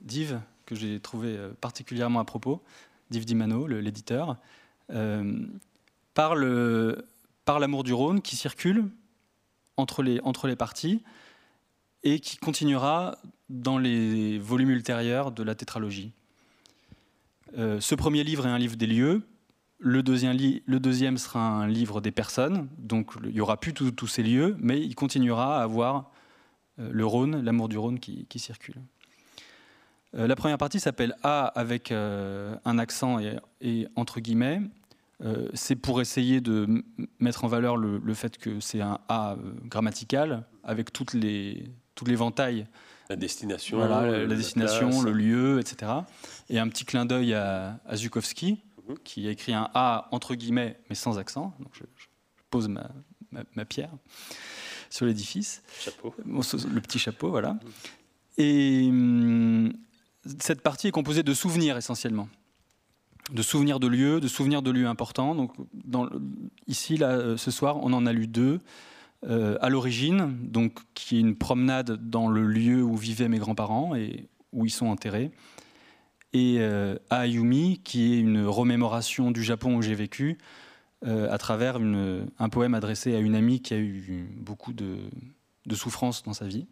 d'Yves que j'ai trouvé particulièrement à propos, d'Yves Dimano, l'éditeur, par l'amour du Rhône qui circule entre les parties et qui continuera dans les volumes ultérieurs de la tétralogie. Euh, ce premier livre est un livre des lieux. Le deuxième, sera un livre des personnes. Donc il n'y aura plus tous ces lieux, mais il continuera à avoir euh, le Rhône, l'amour du Rhône qui, circule. Euh, la première partie s'appelle A avec un accent et, entre guillemets. c'est pour essayer de mettre en valeur le, fait que c'est un A grammatical avec toutes les, toutes les ventailles la destination, la, destination, le lieu, etc. Et un petit clin d'œil à, à Zukowski, mhm. qui a écrit un A entre guillemets, mais sans accent. Donc je, pose ma, ma, pierre sur l'édifice. Chapeau. Le petit chapeau, voilà. Mhm. Et hum, cette partie est composée de souvenirs essentiellement. De souvenirs de lieux, de souvenirs de lieux importants. Donc, dans, ici, là, euh, ce soir, on en a lu deux. Euh, à l'origine, donc qui est une promenade dans le lieu où vivaient mes grands-parents et où ils sont enterrés, et euh, à Ayumi, qui est une remémoration du Japon où j'ai vécu, euh, à travers un poème adressé à une amie qui a eu beaucoup de, de souffrance dans sa vie.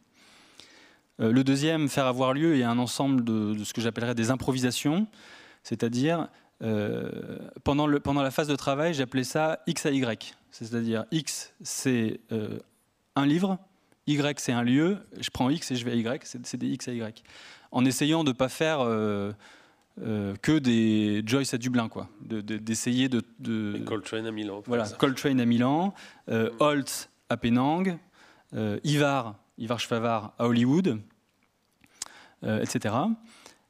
le deuxième, Faire avoir lieu, est un ensemble de, ce que j'appellerais des improvisations, c'est-à-dire pendant, pendant la phase de travail, j'appelais ça X à Y. C'est-à-dire X, c'est euh, un livre, Y, c'est un lieu, je prends X et je vais à Y, c'est des X à Y. En essayant de ne pas faire euh, euh, que des Joyce à Dublin, quoi. D'essayer de. de, Coltrane à Milan. Voilà, Coltrane à Milan, Holtz à Penang, Ivar, Ivar Schwavar à Hollywood, etc.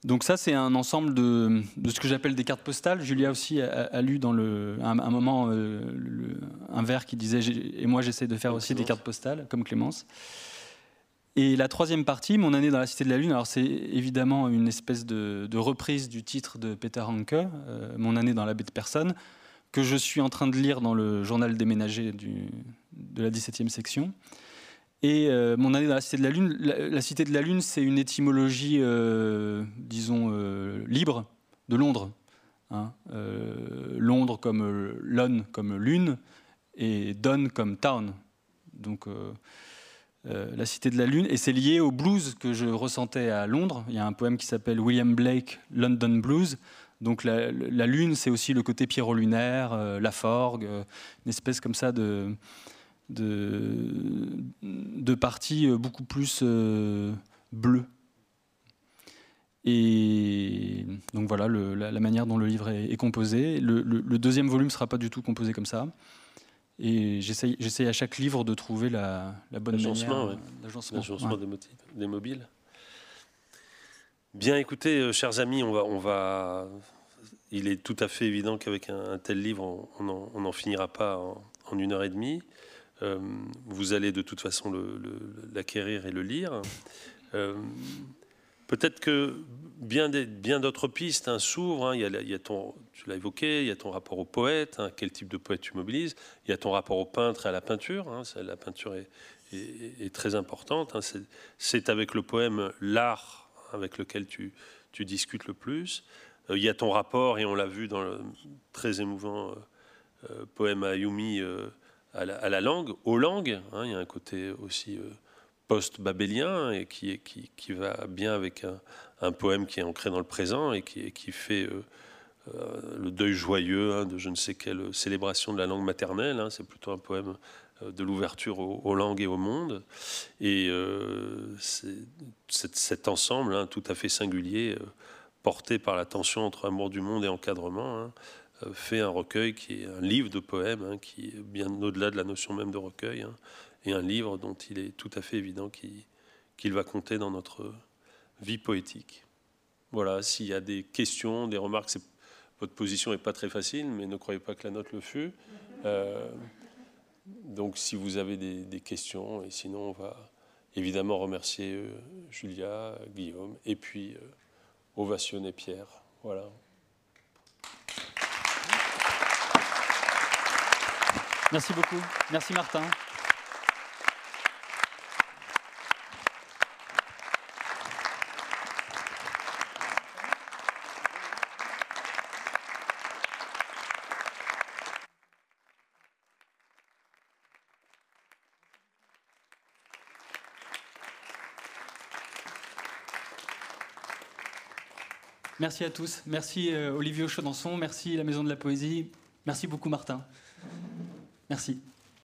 Donc ça, c'est un ensemble de, ce que j'appelle des cartes postales. Julia aussi a, lu dans un, moment euh, un vers qui disait et moi j'essaie de faire aussi des cartes postales comme Clémence. Et la troisième partie, Mon année dans la cité de la lune. Alors c'est évidemment une espèce de, reprise du titre de Peter Hanke, euh, Mon année dans la baie de personne, que je suis en train de lire dans le journal déménagé de la 17e section. Et euh, mon année dans la Cité de la Lune, la, Cité de la Lune, c'est une étymologie, euh, disons, euh, libre de Londres. Hein. Londres comme Lon comme lune et Don comme town. Donc la Cité de la Lune, et c'est lié au blues que je ressentais à Londres. Il y a un poème qui s'appelle William Blake, London Blues. Donc la, Lune, c'est aussi le côté pyro-lunaire, la forgue, une espèce comme ça de de, parties beaucoup plus euh, bleues. Et donc voilà la, manière dont le livre est, composé. Le, deuxième volume ne sera pas du tout composé comme ça. Et j'essaye à chaque livre de trouver la, bonne manière. L'agencement des, des mobiles. Bien, écoutez, euh, chers amis, on va, on va, il est tout à fait évident qu'avec un, tel livre, on n'en finira pas en, une heure et demie. Euh, vous allez de toute façon l'acquérir et le lire. Euh, peut-être que bien, d'autres pistes hein, s'ouvrent. Hein. Il, y a, tu l'as évoqué, il y a ton rapport au poète, hein. quel type de poète tu mobilises. Il y a ton rapport au peintre et à la peinture. La peinture est, très importante. C'est avec le poème l'art avec lequel tu, discutes le plus. Euh, il y a ton rapport, et on l'a vu dans le très émouvant poème à Yumi à la, langue, aux langues. Hein. il y a un côté aussi post-babélien et qui, va bien avec un, poème qui est ancré dans le présent et qui, fait le deuil joyeux hein, de je ne sais quelle célébration de la langue maternelle. Hein. c'est plutôt un poème euh, de l'ouverture aux, langues et au monde. Et euh, cet ensemble tout à fait singulier, euh, porté par la tension entre amour du monde et encadrement, fait un recueil qui est un livre de poèmes, hein, qui est bien au-delà de la notion même de recueil, et un livre dont il est tout à fait évident qu'il va compter dans notre vie poétique. Voilà, s'il y a des questions, des remarques, votre position n'est pas très facile, mais ne croyez pas que la note le fut. Donc si vous avez des, questions, et sinon on va évidemment remercier euh, Julia, Guillaume, et puis euh, ovationner Pierre. Voilà. Merci beaucoup. Merci Martin. Merci à tous. Merci euh, Olivier Chaudançon. Merci la Maison de la Poésie. Merci beaucoup Martin. Merci.